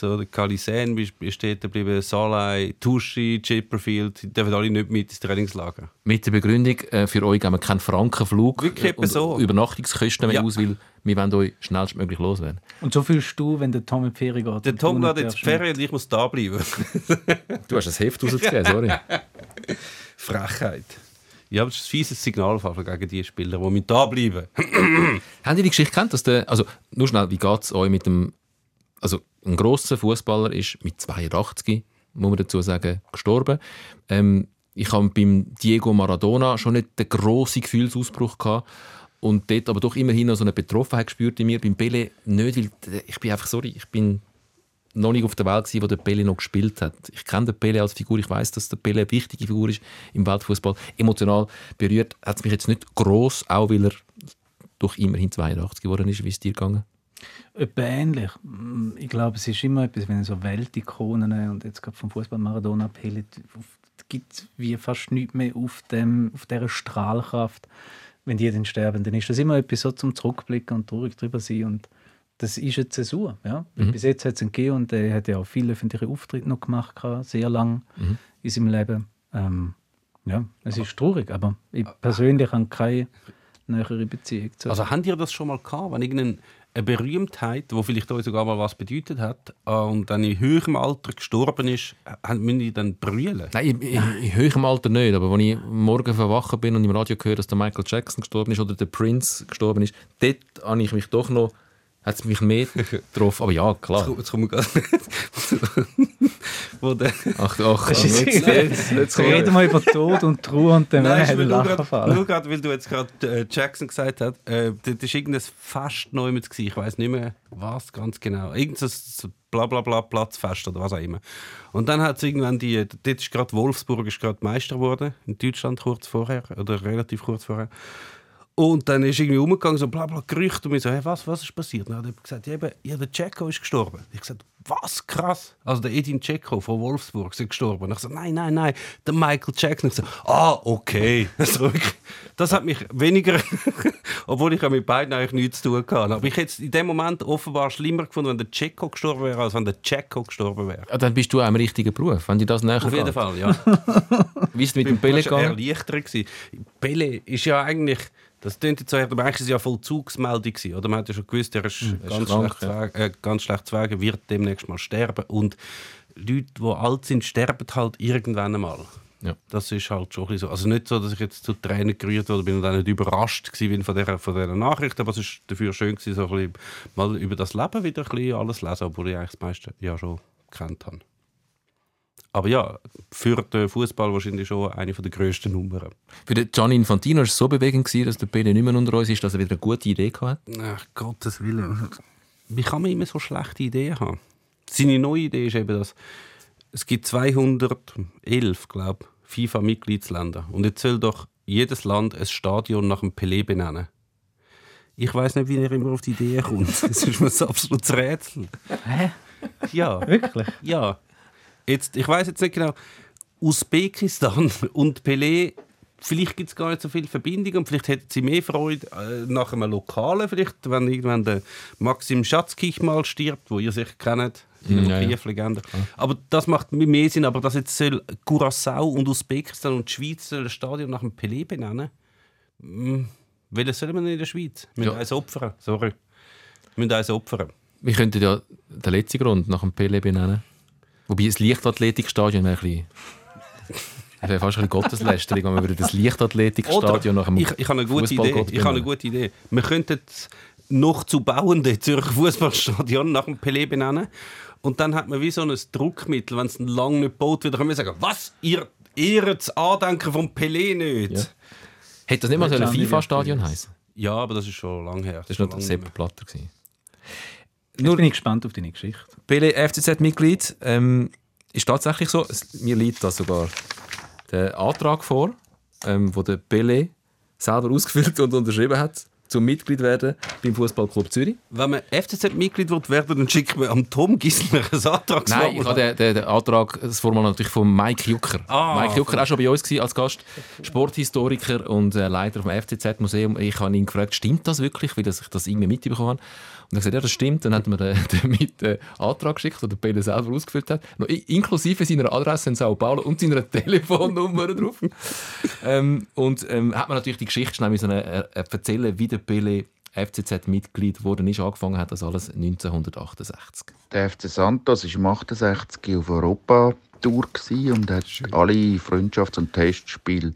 So, der Kalisen ist steht geblieben, Salai, Tuschi, Chipperfield, die dürfen alle nicht mit ins Trainingslager. Mit der Begründung, äh, für euch geben wir keinen Frankenflug Wirklich und so. Übernachtungskosten mehr Ja. aus, weil wir wollen euch schnellstmöglich loswerden. Und so fühlst du, wenn der Tom in die Ferien geht. Der Tom geht jetzt in die Ferien und ich muss da bleiben. *laughs* Du hast ein Heft rausgegeben, sorry. *laughs* Frechheit. Ja, aber das ist ein fieses Signal gegen die Spieler, die mit da bleiben. *clears throat* Habt ihr die Geschichte kennt, dass der, also nur schnell, wie geht es euch mit dem, also ein grosser Fußballer ist mit 82, muss man dazu sagen, gestorben. Ähm, ich habe beim Diego Maradona schon nicht den grossen Gefühlsausbruch gehabt und dort aber doch immerhin noch so eine Betroffenheit gespürt in mir. Beim Pele nicht, weil ich bin einfach, sorry, ich bin noch nicht auf der Welt gewesen, wo der Pele noch gespielt hat. Ich kenne den Pele als Figur, ich weiß, dass der Pele eine wichtige Figur ist im Weltfußball. Emotional berührt hat es mich jetzt nicht gross, auch weil er doch immerhin 82 geworden ist. Wie ist es dir gegangen? Etwa ähnlich. Ich glaube, es ist immer etwas, wenn so Weltikonen und jetzt gerade vom Fußball Maradona abhält, gibt wie fast nichts mehr auf, dem, auf dieser Strahlkraft, wenn die dann sterben. Dann ist das immer etwas so zum Zurückblicken und traurig drüber sein. Und das ist eine Zäsur. Ja? Bis jetzt hat es ihn gegeben und er hat ja auch viele öffentliche Auftritte noch gemacht, sehr lang in seinem Leben. Ähm, ja, es ist traurig, aber ich persönlich habe keine nähere Beziehung zu. Also habt ihr das schon mal gehabt, wenn irgendeine eine Berühmtheit, die vielleicht euch sogar mal was bedeutet hat äh, und dann in höherem Alter gestorben ist, äh, müssen die dann brüllen? Nein, in, in, in höherem Alter nicht, aber als ich morgen verwachen bin und im Radio höre, dass der Michael Jackson gestorben ist oder der Prince gestorben ist, dort habe ich mich doch noch hat es mich mehr *laughs* getroffen. Aber ja, klar. Jetzt kommen wir gerade. Ach, ach, ist jetzt, jetzt, jetzt, Reden wir über Tod und Trauer und dann Nein, hat nur ein Lachen gerade, fallen. nur gerade, weil du jetzt gerade äh, Jackson gesagt hast, äh, das war irgendein Fest neu mit Ich weiß nicht mehr, was ganz genau. Irgendein so Blablabla Platzfest oder was auch immer. Und dann hat es irgendwann die, dort ist gerade Wolfsburg ist gerade Meister geworden, in Deutschland kurz vorher, oder relativ kurz vorher. Und dann ist irgendwie umgegangen, so bla bla Gerüchte und mir so, hey, was, was ist passiert? Und dann hat er gesagt, ja, eben, ja, der Ceko ist gestorben. Ich gesagt, was krass. Also der Edin Ceko von Wolfsburg ist gestorben. Und ich gesagt, nein, nein, nein, der Michael Jackson. Ich gesagt, ah, okay. *laughs* Also das hat mich weniger, *laughs* obwohl ich ja mit beiden eigentlich nichts zu tun hatte. Aber ich hätte es in dem Moment offenbar schlimmer gefunden, wenn der Ceko gestorben wäre, als wenn der Ceko gestorben wäre. Ja, dann bist du auch im richtigen Beruf, wenn dir das näher Auf jeden geht. Fall, ja. *laughs* Wie ist es mit dem Pele gegangen? erleichtert. gewesen. Pele ist ja eigentlich, das klingt jetzt so, aber eigentlich ist es ja Vollzugsmeldung oder? Man hat ja schon gewusst, er ist, ist ganz, krank, schlecht Weg, äh, ganz schlecht zu Wege, wird demnächst mal sterben. Und Leute, die alt sind, sterben halt irgendwann einmal. Ja. Das ist halt schon so. Also nicht so, dass ich jetzt zu Tränen gerührt wurde, bin und auch nicht überrascht bin von dieser, von dieser Nachricht, aber es ist dafür schön gewesen, so ein bisschen mal über das Leben wieder ein bisschen alles lesen, obwohl ich eigentlich das meiste ja schon gekannt habe. Aber ja, für den Fußball wahrscheinlich schon eine der grössten Nummern. Für den Gianni Infantino war es so bewegend, gewesen, dass der Pele nicht mehr unter uns ist, dass er wieder eine gute Idee hatte. Ach, Gottes Willen. Wie kann man immer so schlechte Ideen haben? Seine neue Idee ist eben, dass es gibt 211, glaube FIFA-Mitgliedsländer. Und jetzt soll doch jedes Land ein Stadion nach dem Pelé benennen. Ich weiß nicht, wie er immer auf die Idee kommt. *laughs* Das ist mir ein absolutes Rätsel. Hä? Ja, Wirklich? ja. Jetzt, ich weiß jetzt nicht genau, Usbekistan *laughs* und Pelé, vielleicht gibt es gar nicht so viele Verbindungen und vielleicht hätten sie mehr Freude äh, nach einem Lokalen, vielleicht, wenn irgendwann der Maxim Schatzkich mal stirbt, wo ihr sicher kennt, die Mm, ja, ja. Aber das macht mir mehr Sinn, aber dass jetzt soll Curaçao und Usbekistan und die Schweiz ein Stadion nach dem Pelé benennen, hm, welches soll man in der Schweiz? Wir müssen Ja. eins opfern, sorry. Wir müssen eins opfern. Wir könnten ja den letzten Grund nach dem Pele benennen. Wobei das Leichtathletikstadion wäre ein bisschen... Das wäre fast ein Gotteslästerung, wenn wir würden das Leichtathletikstadion nach dem ich, ich habe eine gute Idee. Ich habe eine benennen. gute Idee. Wir könnten noch zu bauende Zürcher Fußballstadion nach dem Pelé benennen. Und dann hat man wie so ein Druckmittel, wenn es lang nicht gebaut wird, dann können wir sagen, was, ihr ehrt das Andenken vom Pelé nicht? Ja. Ja. Hätte das nicht mal so ein FIFA-Stadion heißen? aber das ist schon lange her. Das war noch der lange Sepp gewesen. Jetzt bin ich gespannt auf deine Geschichte. Pele FCZ-Mitglied ähm, ist tatsächlich so. Es, mir liegt da sogar der Antrag vor, ähm, wo der Pele selber ausgefüllt und unterschrieben hat, zum Mitglied werden beim Fußballclub Zürich. Wenn man FCZ-Mitglied wird werden, dann schickt man am Tom Gissner ein Antragsformular. Nein, ich habe den, den, den Antrag, das Formular natürlich von Mike Jucker. Ah, Mike Jucker auch schon bei uns als Gast, Sporthistoriker und äh, Leiter vom FCZ-Museum. Ich habe ihn gefragt, stimmt das wirklich, weil ich das irgendwie mitbekommen habe. Und er gesagt, ja, das stimmt. Dann hat er mir den, *laughs* den mit den Antrag geschickt, den der Pele selber ausgefüllt hat, noch inklusive seiner Adresse in Sao Paulo und seiner *laughs* Telefonnummer drauf. ähm, und ähm, hat man natürlich die Geschichte schnell müssen, äh, äh, erzählen, wie der Pele FCZ-Mitglied geworden ist, angefangen hat das alles 1968. Der FC Santos war im 68 auf Europa-Tour und hat alle Freundschafts- und Testspiele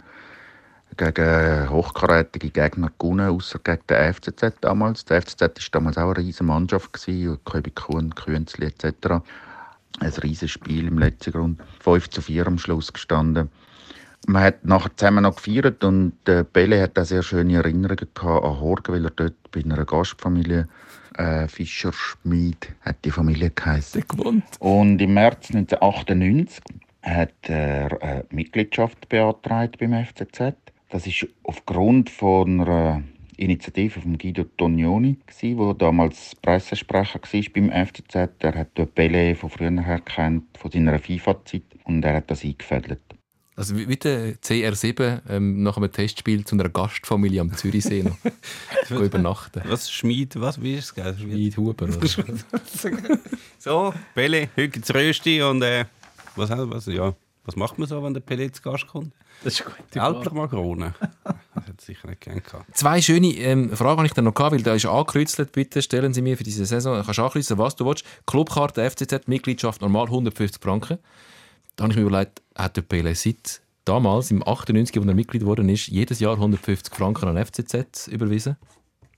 gegen hochkarätige Gegner gewonnen, außer gegen den FCZ damals. Der FCZ war damals auch eine riesige Mannschaft, gewesen, Köbi Kuhn, Künzli etc. Ein riesiges Spiel im letzten Grund. 5 zu 4 am Schluss gestanden. Man hat nachher zusammen noch gefeiert und äh, Bele hat auch sehr schöne Erinnerungen gehabt an Horgen, weil er dort bei einer Gastfamilie äh, Fischer Schmid hat die Familie geheißen. Und im März 1998 hat er eine Mitgliedschaft beantragt beim FCZ. Das ist aufgrund von einer Initiative von Guido Tognoni, der damals Pressesprecher war beim FCZ. Er hat Pele von früher her kennt, von seiner FIFA-Zeit, und er hat das eingefädelt. Also wie der CR7 ähm, nach einem Testspiel zu einer Gastfamilie am Zürichsee noch *laughs* übernachten. Was, Schmied, was, wie ist es? Schmied. Huber. Oder? *laughs* So, Bälle, heute gibt's Rösti und äh, was, was, ja. Was macht man so, wenn der Pelé zu Gast kommt? Das ist gut. Älter Makrone. Das hätte ich sicher nicht gern gehabt. Zwei schöne ähm, Fragen habe ich dann noch gehabt, weil da ist angekreuzelt. Bitte stellen Sie mir für diese Saison, du kannst ankreuzeln, was du willst. Clubkarte, FCZ, Mitgliedschaft, normal 150 Franken. Da habe ich mir überlegt, hat der Pele seit damals, im 98, als er Mitglied geworden ist, jedes Jahr 150 Franken an FCZ überwiesen?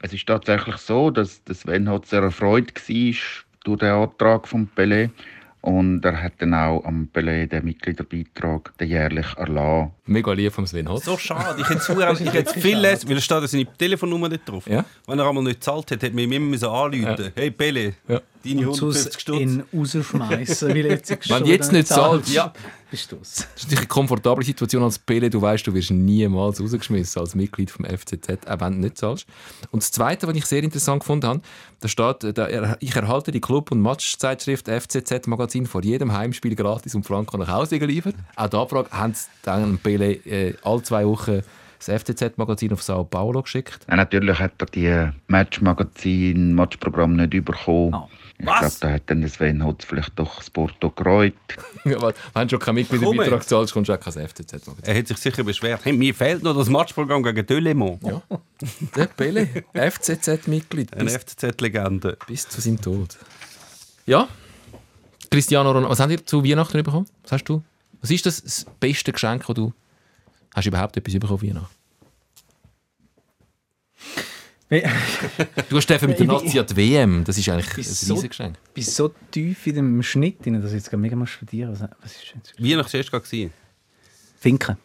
Es ist tatsächlich so, dass der Sven hat sehr erfreut war durch den Antrag von Pelé und er hat dann auch am Pelé den Mitgliederbeitrag den jährlich erlassen. Mega lieb vom Sven Hotz. So schade. Ich hätte es ich hätte viel lesen, weil es steht ja seine Telefonnummer nicht drauf. Ja. Wenn er einmal nicht gezahlt hat, hätte man ihm immer müssen anrufen Hey Pele, Ja. Deine Und 150 sonst Stutz. ihn rausschmeißen, weil jetzt *laughs* Wenn du jetzt nicht zahlst, Ja. bist du es. Das ist natürlich eine komfortable Situation als Pele. Du weißt, du wirst niemals rausgeschmissen als Mitglied vom FCZ, auch wenn du nicht zahlst. Und das Zweite, was ich sehr interessant gefunden habe, da steht, äh, da, ich erhalte die Club- und Matchzeitschrift FCZ-Magazin vor jedem Heimspiel gratis um Franken nach Hause geliefert. Auch die Abfrage haben sie dann Pele äh, alle zwei Wochen das FCZ-Magazin auf Sao Paulo geschickt. Ja, natürlich hat er die Matchmagazin, Matchprogramm nicht bekommen. Ah. Ich glaube, da hat dann Sven Hotz vielleicht doch das Porto gereut. *laughs* Ja, weil, wenn du schon keinen Mitgliederbeitrag zahlst, kommst du auch kein FCZ-Magazin. Er hat sich sicher beschwert. Hey, mir fehlt noch das Matchprogramm gegen Delemont. Ja. Der Pele, FCZ-Mitglied, Eine FCZ-Legende. bis zu seinem Tod. Ja, Cristiano Ronaldo, was habt ihr zu Weihnachten bekommen? Was hast du? Was ist das, das beste Geschenk, das du hast du überhaupt etwas bekommen Weihnachten? Du hast dürfen mit der Ich Nazi an die WM, das ist eigentlich ein so- riesiges Geschenk. Ich bin so tief in dem Schnitt, drin, dass ich jetzt gerade mega mal studieren muss. Was ist denn jetzt? Weihnachten war erst gerade. Finken.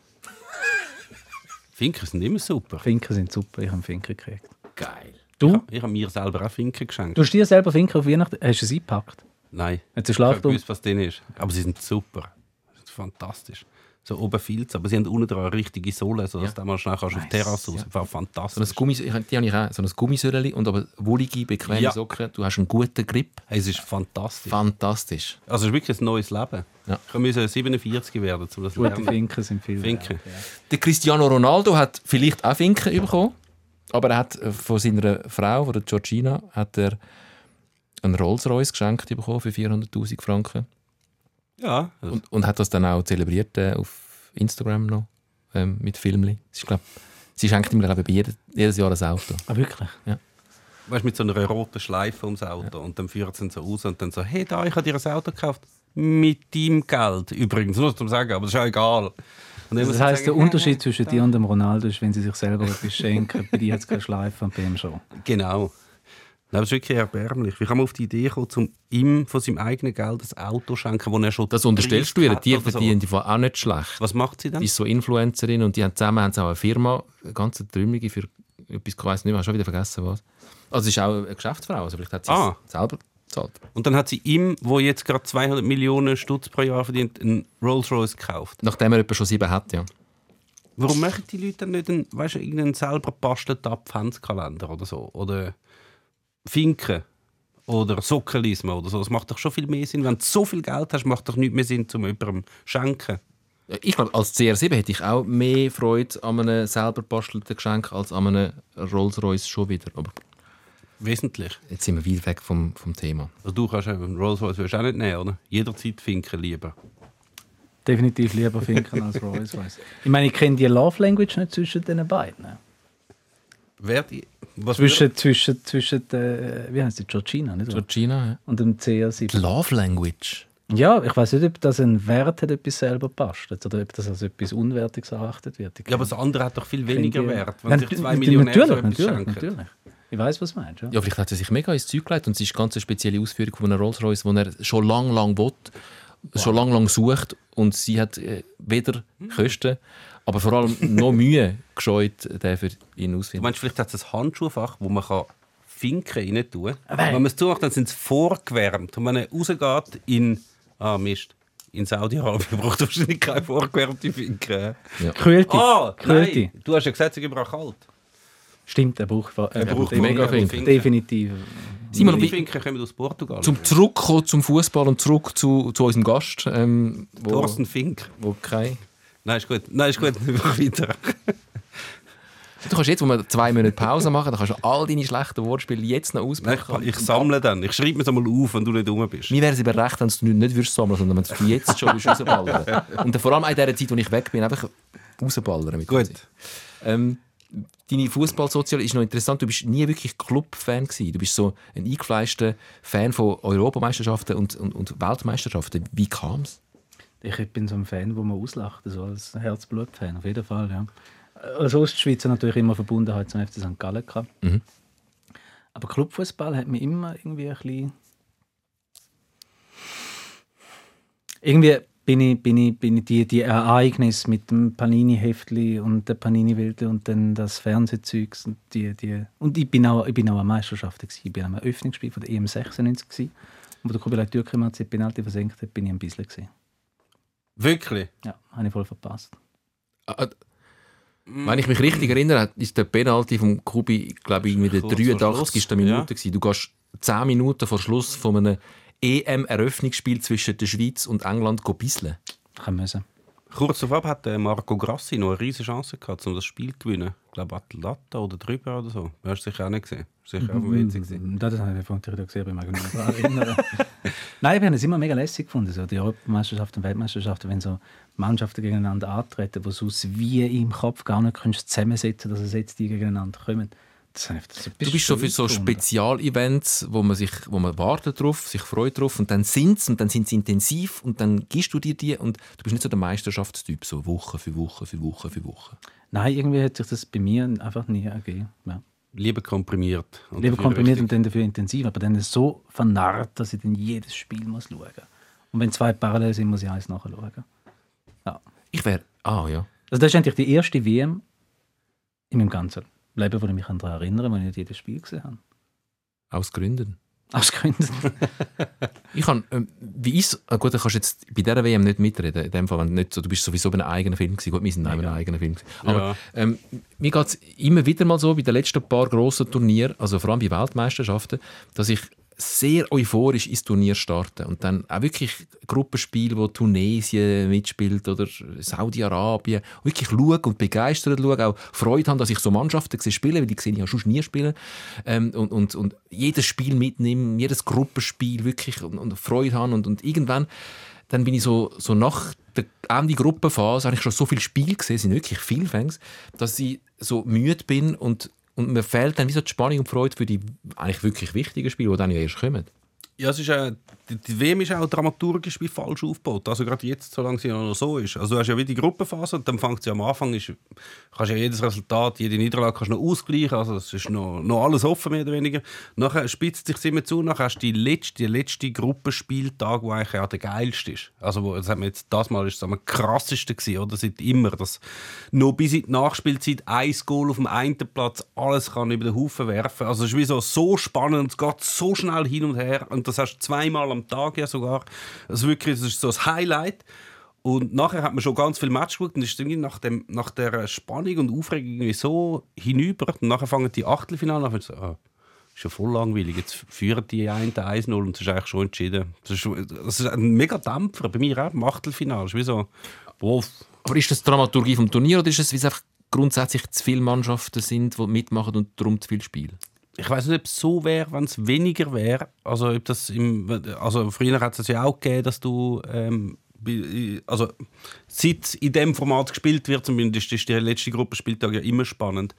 Finken sind immer super. Finken sind super, ich habe Finken gekriegt. Geil. Du? Ich habe mir selber auch Finken geschenkt. Du hast dir selber Finken auf Weihnachten, hast du es eingepackt? Nein. Sie Ich habe gewusst, was drin ist. Aber sie sind super. Sie sind fantastisch. So oben Filz, aber sie haben unten dran eine richtige Sohle, sodass Ja. du mal schnell kannst auf die Nice, Terrasse raus. ja. Das war So ein fantastisch. Gummis, ich, die habe ich auch, so ein Gummisöhrchen und aber wollige, bequeme Ja. Socken. Du hast einen guten Grip. Hey, es ist fantastisch. Fantastisch. Also es ist wirklich ein neues Leben. Ja. Ich musste 47 werden, um das zu Gute lernen. Finken sind viel Finken. ja. Der Cristiano Ronaldo hat vielleicht auch Finken bekommen, aber er hat äh, von seiner Frau, von der Georgina, hat er einen Rolls-Royce geschenkt bekommen für 400'000 Franken Ja, also und, und hat das dann auch zelebriert äh, auf Instagram noch ähm, mit Filmli. Ich glaube, sie schenkt ihm glaube ich, jede, jedes Jahr ein Auto. Ah, wirklich? weißt, mit so einer roten Schleife ums Auto. Und dann führt sie ihn so raus und dann so, hey, da, ich habe dir ein Auto gekauft. Mit deinem Geld. Übrigens, nur zum Sagen, aber das ist auch egal. Und dann Das heisst, der Unterschied zwischen dir und dem Ronaldo ist, wenn sie sich selber etwas schenken. Bei dir hat es keine Schleife und bei ihm schon. Genau. Nein, das ist wirklich erbärmlich. Wie kann man auf die Idee kommen, um ihm von seinem eigenen Geld ein Auto zu schenken, das er schon Das unterstellst du ihr. Die oder so? verdienen die auch nicht schlecht. Was macht sie dann? Die ist so Influencerin und die haben zusammen haben sie auch eine Firma, eine ganze Trümmelige für etwas, ich weiß nicht mehr, habe schon wieder vergessen was. Also sie ist auch eine Geschäftsfrau, also vielleicht hat sie Ah. es selber gezahlt. Und dann hat sie ihm, wo jetzt gerade 200 Millionen Stutz pro Jahr verdient, einen Rolls-Royce gekauft. Nachdem er etwa schon sieben hat, ja. Warum machen die Leute dann nicht einen, weißt du, irgendeinen selber bastelten Adventskalender oder so? Oder Finken? Oder Sockelismo oder so. Das macht doch schon viel mehr Sinn. Wenn du so viel Geld hast, macht doch nicht mehr Sinn, zum jemandem schenken. Ich glaube, als CR7 hätte ich auch mehr Freude an einem selber bastelten Geschenk als an einem Rolls-Royce schon wieder. Aber Wesentlich. jetzt sind wir weit weg vom, vom Thema. Also du kannst einen Rolls-Royce auch nicht nehmen, oder? Jederzeit Finken lieber. Definitiv lieber Finken als Rolls Royce. Ich meine, ich kenne die Love Language nicht zwischen den beiden. Wer die, was Zwischen, zwischen, zwischen der, wie heißt die, Georgina, nicht wahr? Georgina, ja. Und dem CR7. Love Language. Ja, ich weiß nicht, ob das ein Wert hat, etwas selber bastelt oder ob das als etwas Unwertiges erachtet wird. Ich Ja, aber das andere hat doch viel weniger Wert, wenn sich zwei natürlich, Millionäre so natürlich, etwas natürlich, schenken. natürlich. Ich weiß, was du meinst. Ja. Ja, vielleicht hat sie sich mega ins Zeug gelegt und es ist eine ganz spezielle Ausführung von einem Rolls-Royce, den er schon lang, lang will, schon lang, lang sucht und sie hat äh, weder Kosten, aber vor allem noch Mühe *laughs* gescheut, den für ihn Du auszufinden. meinst, vielleicht hat es ein Handschuhfach, wo man kann Finken rein tun kann. Weil- Wenn man es zumacht, dann sind sie vorgewärmt. Und wenn er rausgeht in... Ah, Mist. In Saudi-Arabien *laughs* braucht wahrscheinlich keine vorgewärmte Finken. Kühlte. Ah, Kühlte. nein. Du hast ja gesagt, es ist überall kalt. Stimmt, er braucht, äh, Er braucht mega Finken. Definitiv. Simon, Die wie, Finken kommen aus Portugal. zum Zurückkommen zum Fußball und zurück zu, zu unserem Gast, ähm, wo, Thorsten Fink. wo kein Nein, ist gut. Nein, ist gut. *laughs* Mach weiter. Du kannst jetzt, wo wir zwei Minuten Pause machen, dann kannst du all deine schlechten Wortspiele jetzt noch Nein, auspacken. ich, ich sammle dann. Ich schreibe mir es einmal auf, wenn du nicht rum bist. Mir wäre es aber recht, wenn du nicht würdest sammeln, sondern wenn du jetzt schon würdest rausballern *laughs* Und dann vor allem in dieser Zeit, wo ich weg bin, einfach rausballern. Mit Gut. Ähm, deine Fußballsozial ist noch interessant. Du bist nie wirklich Club-Fan gewesen. Du bist so ein eingefleischter Fan von Europameisterschaften und, und, und Weltmeisterschaften. Wie kam es? Ich bin so ein Fan, wo man auslacht, so als Herzblut-Fan, auf jeden Fall, ja. Als Ostschweizer natürlich immer Verbundenheit zum FC St. Gallen. Mhm. Aber Clubfußball hat mich immer irgendwie ein bisschen... Irgendwie bin ich, bin ich, bin ich die, die Ereignisse mit dem Panini-Heftli und der Panini-Wilde und dann das Fernsehzeugs und die, die... Und ich bin auch, ich bin auch an Meisterschaften gewesen. Ich bin am Eröffnungsspiel von der EM 96 gewesen. Und wo der Kubilay Türkrematz die Penalty versenkt hat, bin ich ein bisschen gewesen. Wirklich? Ja, habe ich voll verpasst. Äh, Wenn ich mich richtig erinnere, ist der Penalty vom Kubi, glaube ich, mit der Kurz vor 83. Schluss, Minute. gewesen. Du gehst 10 Minuten vor Schluss von einem EM-Eröffnungsspiel zwischen der Schweiz und England go bisseln. Kann müssen. Kurz darauf hat der Marco Grassi noch eine riesige Chance gehabt, um das Spiel zu gewinnen. Ich glaube, Atlanta oder drüber oder so. Du hast sicher auch nicht gesehen. Sicher dem WC gesehen. Das habe ich vorhin wieder gesehen, aber ich mich erinnern. *laughs* Nein, wir haben es immer mega lässig gefunden, so die Europameisterschaften und Weltmeisterschaften, wenn so Mannschaften gegeneinander antreten, wo sonst wie im Kopf gar nicht kannst zusammensetzen dass es jetzt die gegeneinander kommen. Du bist so für so Spezialevents, wo man sich, wo man wartet drauf, sich freut drauf und dann sind sie und dann sind sie intensiv und dann gibst du dir die und du bist nicht so der Meisterschaftstyp, so Woche für Woche für Woche für Woche. Nein, irgendwie hat sich das bei mir einfach nie ergeben. Ja. Lieber komprimiert. Und Lieber komprimiert richtig- und dann dafür intensiv, aber dann ist so vernarrt, dass ich dann jedes Spiel muss schauen muss. Und wenn zwei parallel sind, muss ich eins nachschauen. Ja. Ich wäre, ah ja, Also das ist eigentlich die erste WM in meinem ganzen Leben, wo ich mich daran erinnere, wo ich nicht jedes Spiel gesehen habe. aus Gründen. Aus Gründen. *laughs* Ich kann, ähm, wie ist äh, gut, dann kannst du jetzt bei dieser WM nicht mitreden. In dem Fall, wenn du nicht so, du bist sowieso bei einem eigenen Film gewesen. Gut, wir sind bei einem eigenen Film. Gewesen. Aber Ja. ähm, mir geht es immer wieder mal so, bei den letzten paar grossen Turnieren, also vor allem bei Weltmeisterschaften, dass ich sehr euphorisch ins Turnier starte und dann auch wirklich Gruppenspiele, wo Tunesien mitspielt oder Saudi-Arabien, wirklich schaue und begeistert schaue, auch Freude haben, dass ich so Mannschaften sehe spielen, weil die sehe ich ja schon nie spielen ähm, und, und, und jedes Spiel mitnehmen, jedes Gruppenspiel wirklich und, und Freude haben und, und irgendwann dann bin ich so, so nach der Ende Gruppenphase, habe ich schon so viel Spiel gesehen, es sind wirklich viele Fans, dass ich so müde bin und, und mir fehlt dann wie so die Spannung und Freude für die eigentlich wirklich wichtigen Spiele, die dann ja erst kommen. Ja, es ist, äh, die, die WM ist auch dramaturgisch wie falsch aufgebaut. Also gerade jetzt, solange sie noch so ist. Also du hast ja wie die Gruppenphase und dann fängt sie am Anfang, ist, kannst ja jedes Resultat, jede Niederlage kannst noch ausgleichen. Also das ist noch, noch alles offen, mehr oder weniger. Nachher spitzt sich immer zu, nachher hast du die letzte, die letzte Gruppenspieltag, wo eigentlich auch der geilste ist. Also wo, das, hat man jetzt, das Mal ist es am krassesten gewesen, oder? Seit immer, dass noch bis in die Nachspielzeit ein Goal auf dem einen Platz alles kann über den Haufen werfen. Also es ist wie so, so spannend, es geht so schnell hin und her und das hast du zweimal am Tag ja sogar. Also wirklich, das ist so das Highlight. Und nachher hat man schon ganz viel Match geguckt und ist irgendwie nach, dem, nach der Spannung und Aufregung irgendwie so hinüber. Und nachher fangen die Achtelfinale an so, ah, ist ja voll langweilig. Jetzt führen die einen 1-0 und es ist eigentlich schon entschieden. Das ist, das ist ein mega Dämpfer bei mir auch im Achtelfinale. Ist wie so, wow, Aber ist das Dramaturgie vom Turnier oder ist es, wie es einfach grundsätzlich zu viele Mannschaften sind, die mitmachen und darum zu viel spielen? Ich weiß nicht, ob es so wäre, wenn es weniger wäre. Also, ob das im, also früher hat es ja auch gegeben, dass du ähm, also seit in dem Format gespielt wird, zumindest ist der letzte Gruppenspieltag ja immer spannend.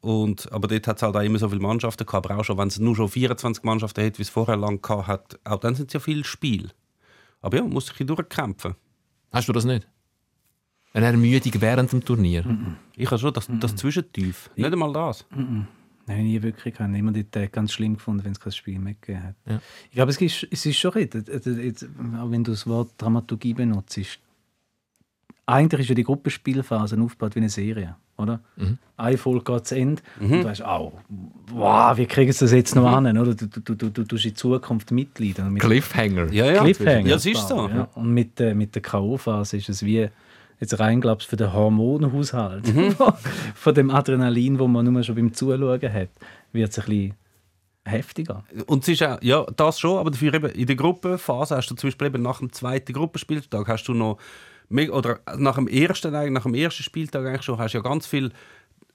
Und, aber dort hat es halt auch immer so viele Mannschaften gehabt, aber auch schon, wenn es nur schon 24 Mannschaften hat, wie es vorher lang gehabt hat, auch dann sind es ja viele Spiele. Aber ja, man muss sich durchkämpfen. Hast du das nicht? Eine Ermüdung während dem Turnier? Ich habe schon das, das Zwischentief. Nicht einmal das. Nein, nie wirklich. Ich habe immer die Tage ganz schlimm gefunden, wenn es kein Spiel mehr gegeben hat. Ja. Ich glaube, es ist, es ist schon richtig. Jetzt, jetzt, auch wenn du das Wort Dramaturgie benutzt, ist, eigentlich ist ja die Gruppenspielphase aufgebaut wie eine Serie, oder? Eine Folge geht zu Ende und du weißt, oh, wow, wie kriegen sie das jetzt noch an? Oder? Du, du, du, du, du tust in Zukunft mitleiden. Mit Cliffhanger. Ja, ja. Cliffhanger. Ja, das ist so. Ja. Und mit, der mit der K.O.-Phase ist es wie jetzt rein, glaubst für den Hormonhaushalt *laughs* von dem Adrenalin, wo man nur schon beim Zuschauen hat, wird es ein bisschen heftiger. Und es ist auch, ja, das schon, aber dafür eben in der Gruppenphase hast du zum Beispiel eben nach dem zweiten Gruppenspieltag hast du noch, oder nach dem ersten, eigentlich, nach dem ersten Spieltag eigentlich schon, hast du ja ganz viel,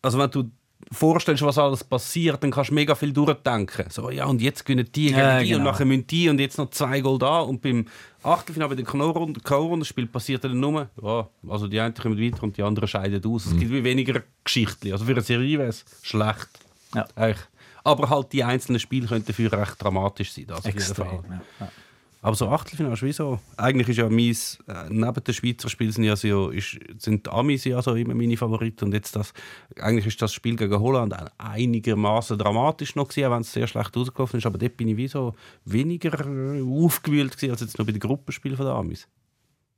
also wenn du vorstellst, was alles passiert, dann kannst du mega viel durchdenken. So, ja, und jetzt gewinnen die gegen Ja, die und genau. nachher müssen die und jetzt noch zwei Goal da. Und beim Achtelfinale, bei den K.O.-Rundenspiel passiert dann nur, ja, also die einen kommen weiter und die anderen scheiden aus. Es gibt wie weniger Geschichten. Also für eine Serie wäre es schlecht. Ja. Eigentlich. Aber halt die einzelnen Spiele könnten dafür recht dramatisch sein. Das auf jeden Extrem. Fall. Ja. Aber so Achtelfinale ist wie so. Eigentlich ist ja mein, äh, neben den Schweizer Spielen sind, ja so, ist, sind die Amis ja so immer meine Favoriten. Und jetzt das, eigentlich ist das Spiel gegen Holland auch einigermaßen dramatisch noch gewesen, auch wenn es sehr schlecht rausgelaufen ist. Aber dort bin ich wie so weniger äh, aufgewühlt gewesen, als jetzt noch bei den Gruppenspielen der Amis.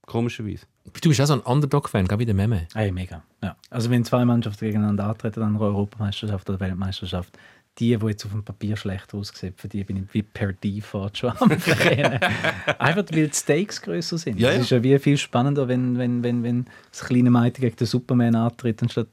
Komischerweise. Du bist auch so ein Underdog-Fan, gell, wie der Meme. Hey, mega. Ja. Also wenn zwei Mannschaften gegeneinander antreten an einer Europameisterschaft oder Weltmeisterschaft, die, die jetzt auf dem Papier schlecht aussehen, für die bin ich wie per Default schon am. *laughs* Einfach weil die Stakes grösser sind. Ja, Es ja. ist ja wie viel spannender, wenn, wenn, wenn, wenn das kleine Mädchen gegen den Superman antritt, anstatt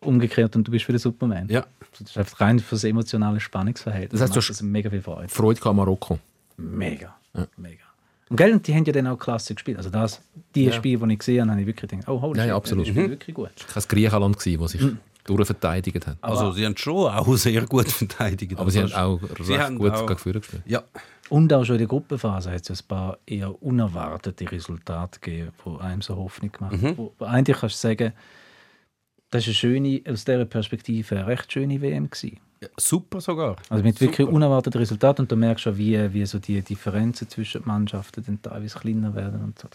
umgekehrt und du bist für den Superman. Ja. Das ist einfach rein für das emotionale Spannungsverhältnis. Das heißt, du hast- das mega viel Freude. Freude an Marokko. Mega. Mega. Und, gell, und die haben ja dann auch klasse gespielt. Also das, die Spiele, die ich gesehen habe, habe ich wirklich gedacht, oh, holy Ja, shit, ja, absolut. die spielen wirklich gut. Kein Griechenland, das sich durchverteidigt hat. Also sie haben schon auch sehr gut verteidigt. Aber sie haben auch sie recht haben gut auch- gegen Führer gespielt. Ja, Und auch schon in der Gruppenphase hat es ein paar eher unerwartete Resultate gegeben, die einem so Hoffnung gemacht haben. Wo, wo eigentlich kannst du sagen, das ist eine schöne, aus dieser Perspektive eine recht schöne WM gewesen. ja, super sogar. Also mit wirklich Super. unerwarteten Resultaten und du merkst schon, wie, wie so die Differenzen zwischen den Mannschaften dann teilweise kleiner werden und so.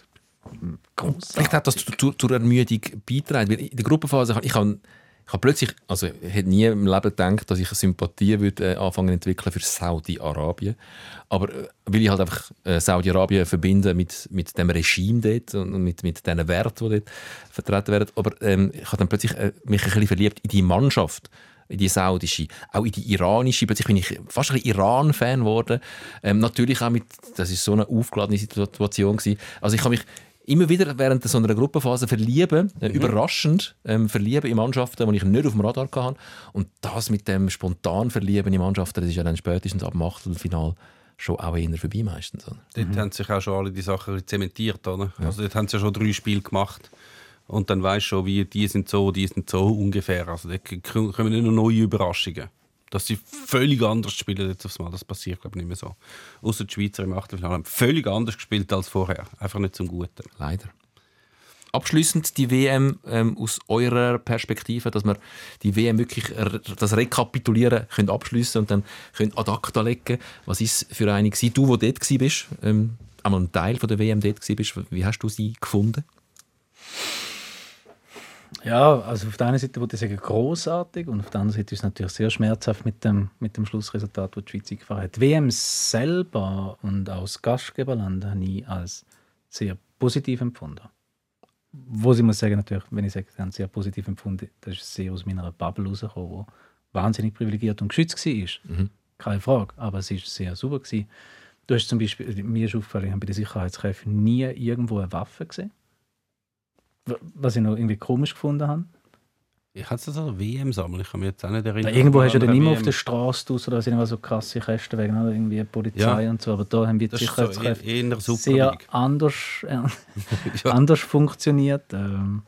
Grossartig. Vielleicht hat das zu- zu- zur Ermüdung beigetragen. In der Gruppenphase, ich habe ich habe plötzlich, also ich hätte nie im Leben gedacht, dass ich eine Sympathie würde, äh, anfangen entwickeln für Saudi-Arabien. Aber äh, weil ich halt einfach äh, Saudi-Arabien verbinde mit, mit dem Regime dort und mit, mit den Werten, die dort vertreten werden. Aber ähm, ich habe dann plötzlich äh, mich ein bisschen verliebt in die Mannschaft in die saudische, auch in die iranische. Plötzlich bin ich fast ein Iran-Fan geworden. Ähm, natürlich auch mit, das ist so eine aufgeladene Situation gewesen. Also ich habe mich immer wieder während so einer Gruppenphase verlieben, äh, überraschend ähm, verlieben in Mannschaften, die ich nicht auf dem Radar hatte. Und das mit dem spontan Verlieben in Mannschaften, das ist ja dann spätestens ab dem Achtelfinal schon auch eher vorbei meistens. Oder? Dort haben sich auch schon alle die Sachen zementiert, oder? Also dort haben sie ja schon drei Spiele gemacht. Und dann weißt du schon, wie die sind so, die sind so ungefähr. Also k- kommen nicht noch neue Überraschungen. Dass sie völlig anders spielen jetzt aufs Mal, das passiert glaube ich nicht mehr so. Außer die Schweizer im Achtelfinale haben völlig anders gespielt als vorher. Einfach nicht zum Guten. Leider. Abschließend die WM ähm, aus eurer Perspektive, dass wir die WM wirklich das Rekapitulieren können abschließen und dann können ad acta legen. Was ist für eine gewesen? Du, wo dort bist, ähm, einmal ein Teil von der WM dort bist, wie hast du sie gefunden? Ja, also auf der einen Seite würde ich sagen, großartig und auf der anderen Seite ist es natürlich sehr schmerzhaft mit dem, mit dem Schlussresultat, das die Schweiz eingefahren hat. Die WM selber und auch das Gastgeberland habe ich als sehr positiv empfunden. Wo ich muss sagen, natürlich, wenn ich sage, sie haben sehr positiv empfunden, das ist sehr aus meiner Bubble rausgekommen, die wahnsinnig privilegiert und geschützt war. Keine Frage, aber es war sehr super. Gewesen. Du hast zum Beispiel, mir ist aufgefallen, ich habe bei den Sicherheitskräften nie irgendwo eine Waffe gesehen. Was ich noch irgendwie komisch gefunden habe. Ich hatte so eine WM sammeln, ich kann mich jetzt auch nicht erinnern. Irgendwo hast du an dann immer auf WM. der Straße draus oder sind immer so krasse Kästen wegen oder irgendwie Polizei Ja. und so. Aber da haben wir Das so super. sehr anders, äh, *laughs* Ja. anders funktioniert. Ähm,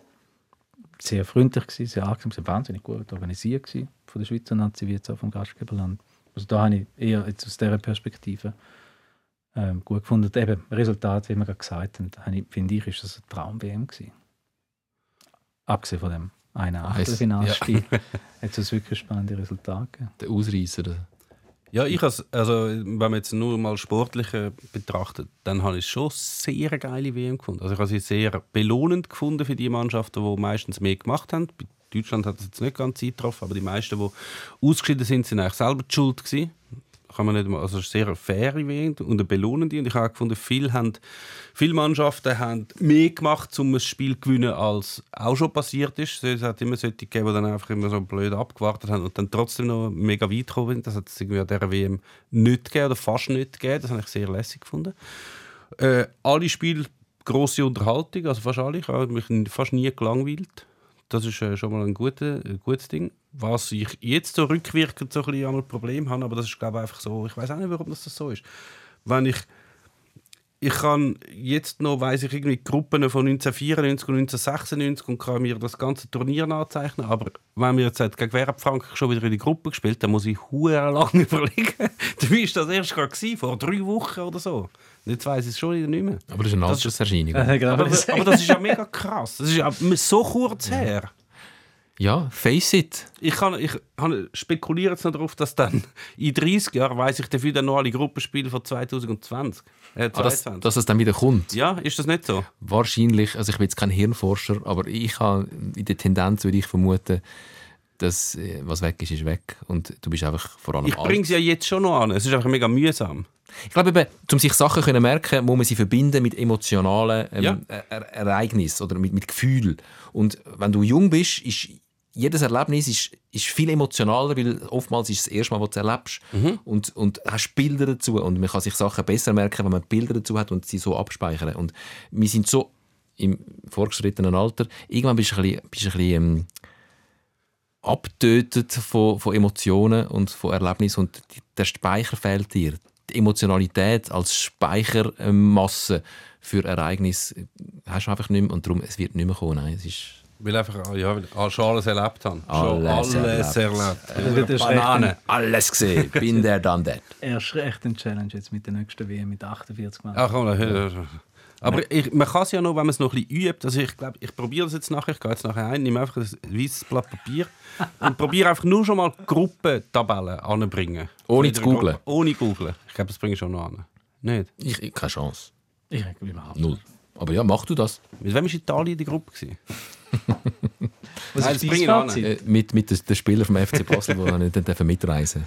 sehr freundlich gewesen, sehr angenehm, sehr wahnsinnig gut organisiert gewesen, von der Schweizer Nazi wie jetzt auch vom Gastgeberland. Also da habe ich eher jetzt aus dieser Perspektive ähm, gut gefunden. Und eben Resultat, wie wir gerade gesagt haben, finde ich, ist das ein Traum-WM gewesen. Abgesehen von dem einen. Achtelfinalspiel *laughs* hat es wirklich spannende Resultate gegeben. Der Ausreißer. Ja, ich has, also wenn man jetzt nur mal sportlich äh, betrachtet, dann habe ich es schon sehr geile WM gefunden. Also ich habe sie sehr belohnend gefunden für die Mannschaften, die meistens mehr gemacht haben. Bei Deutschland hat es jetzt nicht ganz eingetroffen, aber die meisten, die ausgeschieden sind, sind eigentlich selber die schuld gewesen. Kann man nicht mal, also sehr faire WM und eine belohnende. Und ich habe gefunden, viele, haben, viele Mannschaften haben mehr gemacht, um ein Spiel zu gewinnen, als auch schon passiert ist. Es hat immer solche gegeben, die dann einfach immer so blöd abgewartet haben und dann trotzdem noch mega weit gekommen sind. Das hat es irgendwie an dieser WM nicht gegeben oder fast nicht gegeben. Das habe ich sehr lässig gefunden. Äh, alle Spiele grosse Unterhaltung, also fast alle. Ich habe mich fast nie gelangweilt. Das ist äh, schon mal ein, guter, ein gutes Ding. Was ich jetzt so rückwirkend so ein bisschen ein Problem habe, aber das ist glaube ich einfach so, ich weiß auch nicht, warum das so ist. Wenn ich ich kann jetzt noch, weiss ich, irgendwie Gruppen von 1994 und 1996 und kann mir das ganze Turnier nachzeichnen. Aber wenn wir jetzt gegen wer hat Frankreich schon wieder in die Gruppe gespielt, dann muss ich hure lange *laughs* überlegen. Dabei war das erst gerade gewesen, vor drei Wochen oder so. Jetzt weiss ich es schon wieder nicht mehr. Aber das ist eine Alterserscheinung. *laughs* Äh, Aber, aber das ist ja mega krass. Das ist ja so kurz her. Ja, face it. Ich, kann, ich habe- spekuliere jetzt noch darauf, dass dann *laughs* in 30 Jahren weiss ich dafür dann noch alle Gruppenspiele von 2020. Äh, Ah, dass, 22. dass es dann wieder kommt. ja, ist das nicht so? Wahrscheinlich, also ich bin jetzt kein Hirnforscher, aber ich habe in der Tendenz würde ich vermuten, dass äh, was weg ist, ist weg. Und du bist einfach vor allem Ich bringe sie ja jetzt schon noch an. Es ist einfach mega mühsam. Ich glaube, eben, um sich Sachen zu merken, muss man sie verbinden mit emotionalen ähm, Ja. er Ereignissen oder mit, mit Gefühlen. Und wenn du jung bist, ist jedes Erlebnis ist, ist viel emotionaler, weil oftmals ist es das erste Mal, was du erlebst. Und, und hast Bilder dazu. Und man kann sich Sachen besser merken, wenn man Bilder dazu hat und sie so abspeichern. Und wir sind so im vorgeschrittenen Alter, irgendwann bist du ein bisschen, bist ein bisschen ähm, abgetötet von, von Emotionen und von Erlebnissen und der Speicher fehlt dir. Die Emotionalität als Speichermasse für Ereignisse hast du einfach nicht mehr und darum, es wird nicht mehr kommen. Nein, es ist Weil einfach ja, weil ich schon alles erlebt habe. Alles schon alles erlebt. erlebt. ist Banane. alles gesehen. Bin der, dann der. Erst recht eine Challenge jetzt mit der nächsten WM mit 48 Mann. Ach, komm, hör, hör. Aber ich, man kann es ja noch, wenn man es noch ein bisschen übt. Also ich glaube, ich probiere das jetzt nachher. Ich gehe jetzt nachher ein, nehme einfach ein weißes Blatt Papier *laughs* und probiere einfach nur schon mal Gruppentabellen anzubringen. Ohne zu googlen? Gruppe. Ohne googlen. Ich glaube, das bringe ich schon noch an. Nicht? Ich, ich, keine Chance. Ich denke überhaupt Null. Aber ja, mach du das. Mit wem war Italien in der Gruppe? *laughs* Was Nein, ist das dein. Fazit? Äh, mit, mit den, Spielern vom FC Basel, die dann nicht mitreisen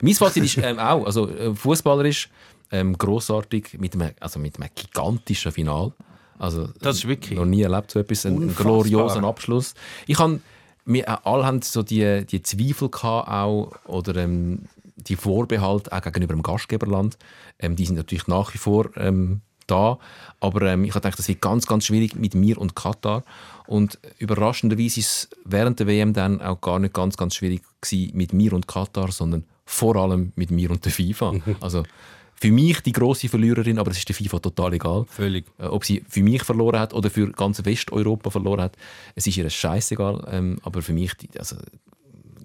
Mein Fazit ist ähm, auch, also äh, fußballerisch ähm, grossartig mit einem, also mit einem gigantischen Final. Also, Das ist wirklich noch nie erlebt so etwas, ein, ein unfassbar. gloriosen Abschluss. Ich han, wir äh, alle haben so die, die Zweifel gehabt auch, oder ähm, die Vorbehalte auch gegenüber dem Gastgeberland. Ähm, die sind natürlich nach wie vor ähm, da, aber ähm, ich habe gedacht, das wird ganz, ganz schwierig mit mir und Katar. Und überraschenderweise ist es während der WM dann auch gar nicht ganz, ganz schwierig gewesen mit mir und Katar, sondern vor allem mit mir und der FIFA. *laughs* Also für mich die große Verliererin, aber es ist der FIFA total egal. Völlig. Äh, ob sie für mich verloren hat oder für ganz Westeuropa verloren hat, es ist ihr scheißegal. Ähm, aber für mich, die, also,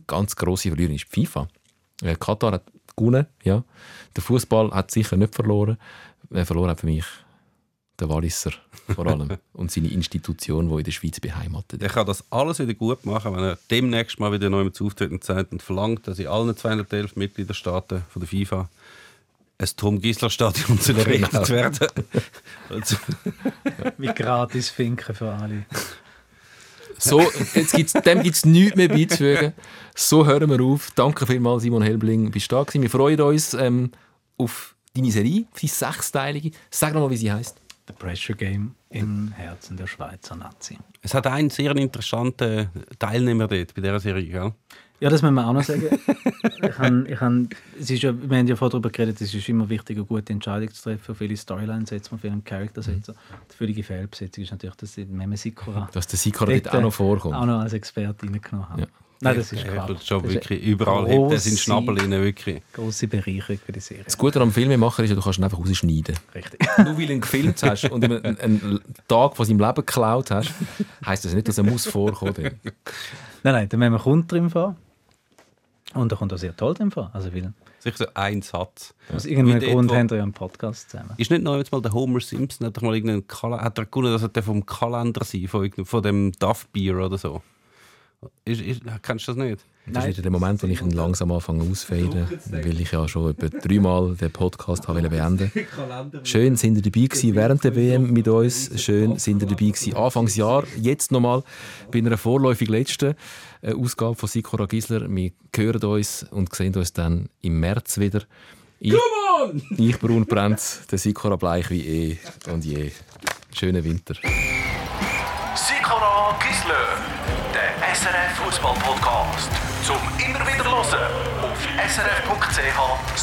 ganz große Verliererin ist die FIFA. Äh, Katar hat gewonnen, ja. Der Fußball hat sicher nicht verloren. Äh, verloren hat für mich der Walliser vor allem *laughs* und seine Institution, die in der Schweiz beheimatet ist. kann das alles wieder gut machen, wenn er demnächst mal wieder neu auftritt und sagt und verlangt, dass in allen 211 Mitgliederstaaten von der FIFA ein Tom Gisler Stadion *laughs* soll errichtet werden. Also, *laughs* Wie gratis Finken für alle. So, jetzt gibt's, dem gibt es nichts mehr beizufügen. So hören wir auf. Danke vielmals, Simon Helbling, bist du da gewesen. Wir freuen uns ähm, auf deine Serie, die sechsteilige. Sag noch mal, wie sie heißt. The Pressure Game im Herzen der Schweizer Nazi. es hat einen sehr interessanten Teilnehmer dort bei dieser Serie. Gell? Ja, das müssen wir auch noch sagen. *laughs* ich han, ich han, es ist ja, wir haben ja vorher darüber geredet, es ist immer wichtig, eine gute Entscheidung zu treffen. Viele Storylines setzt man, viele Charakter setzt man. Die völlige Fehlbesetzung ist natürlich, dass die Meme Sikora Dass der Sikora dort auch noch vorkommt. auch noch als Experte reingenommen haben. Ja. Nein, das ist klar. schon Das ist wirklich eine überall hebt er seinen Schnabel rein, wirklich. Grosse Bereicherung für die Serie. Das Gute am Filmemacher ist du kannst ihn einfach rausschneiden. Richtig. *laughs* Nur weil du ihn gefilmt hast und ihm einen, Tag von seinem Leben geklaut hast, heisst das nicht, dass er muss vorkommen muss. Nein, nein, der Meme kommt drin vor. Und er kommt auch sehr toll drin vor. Also, weil, Sicher so ein Satz. aus irgendeinem Wie dort, Grund haben wir ja einen Podcast zusammen. Ist nicht noch jetzt mal der Homer Simpson, hat doch mal irgendeinen Kala hat er gewonnen, dass er vom Kalender sein, von, von dem Duff Beer oder so. Ist, ist, kennst du das nicht? Das ist wieder der Moment, wo ich ihn langsam anfange ausfaden, weil ich ja schon etwa dreimal den Podcast habe beenden Schön sind ihr dabei gewesen während der WM mit uns. Schön sind ihr dabei gewesen Anfangsjahr. Jetzt nochmal bei einer vorläufig letzten äh, Ausgabe von Sikora Gisler. Wir hören uns und sehen uns dann im März wieder. Ich, ich braun brennt, der Sikora bleich wie eh und je. Schönen Winter. Sikora Gisler, SRF Fußball Podcast. Zum immer wieder hören auf srf.ch/audio.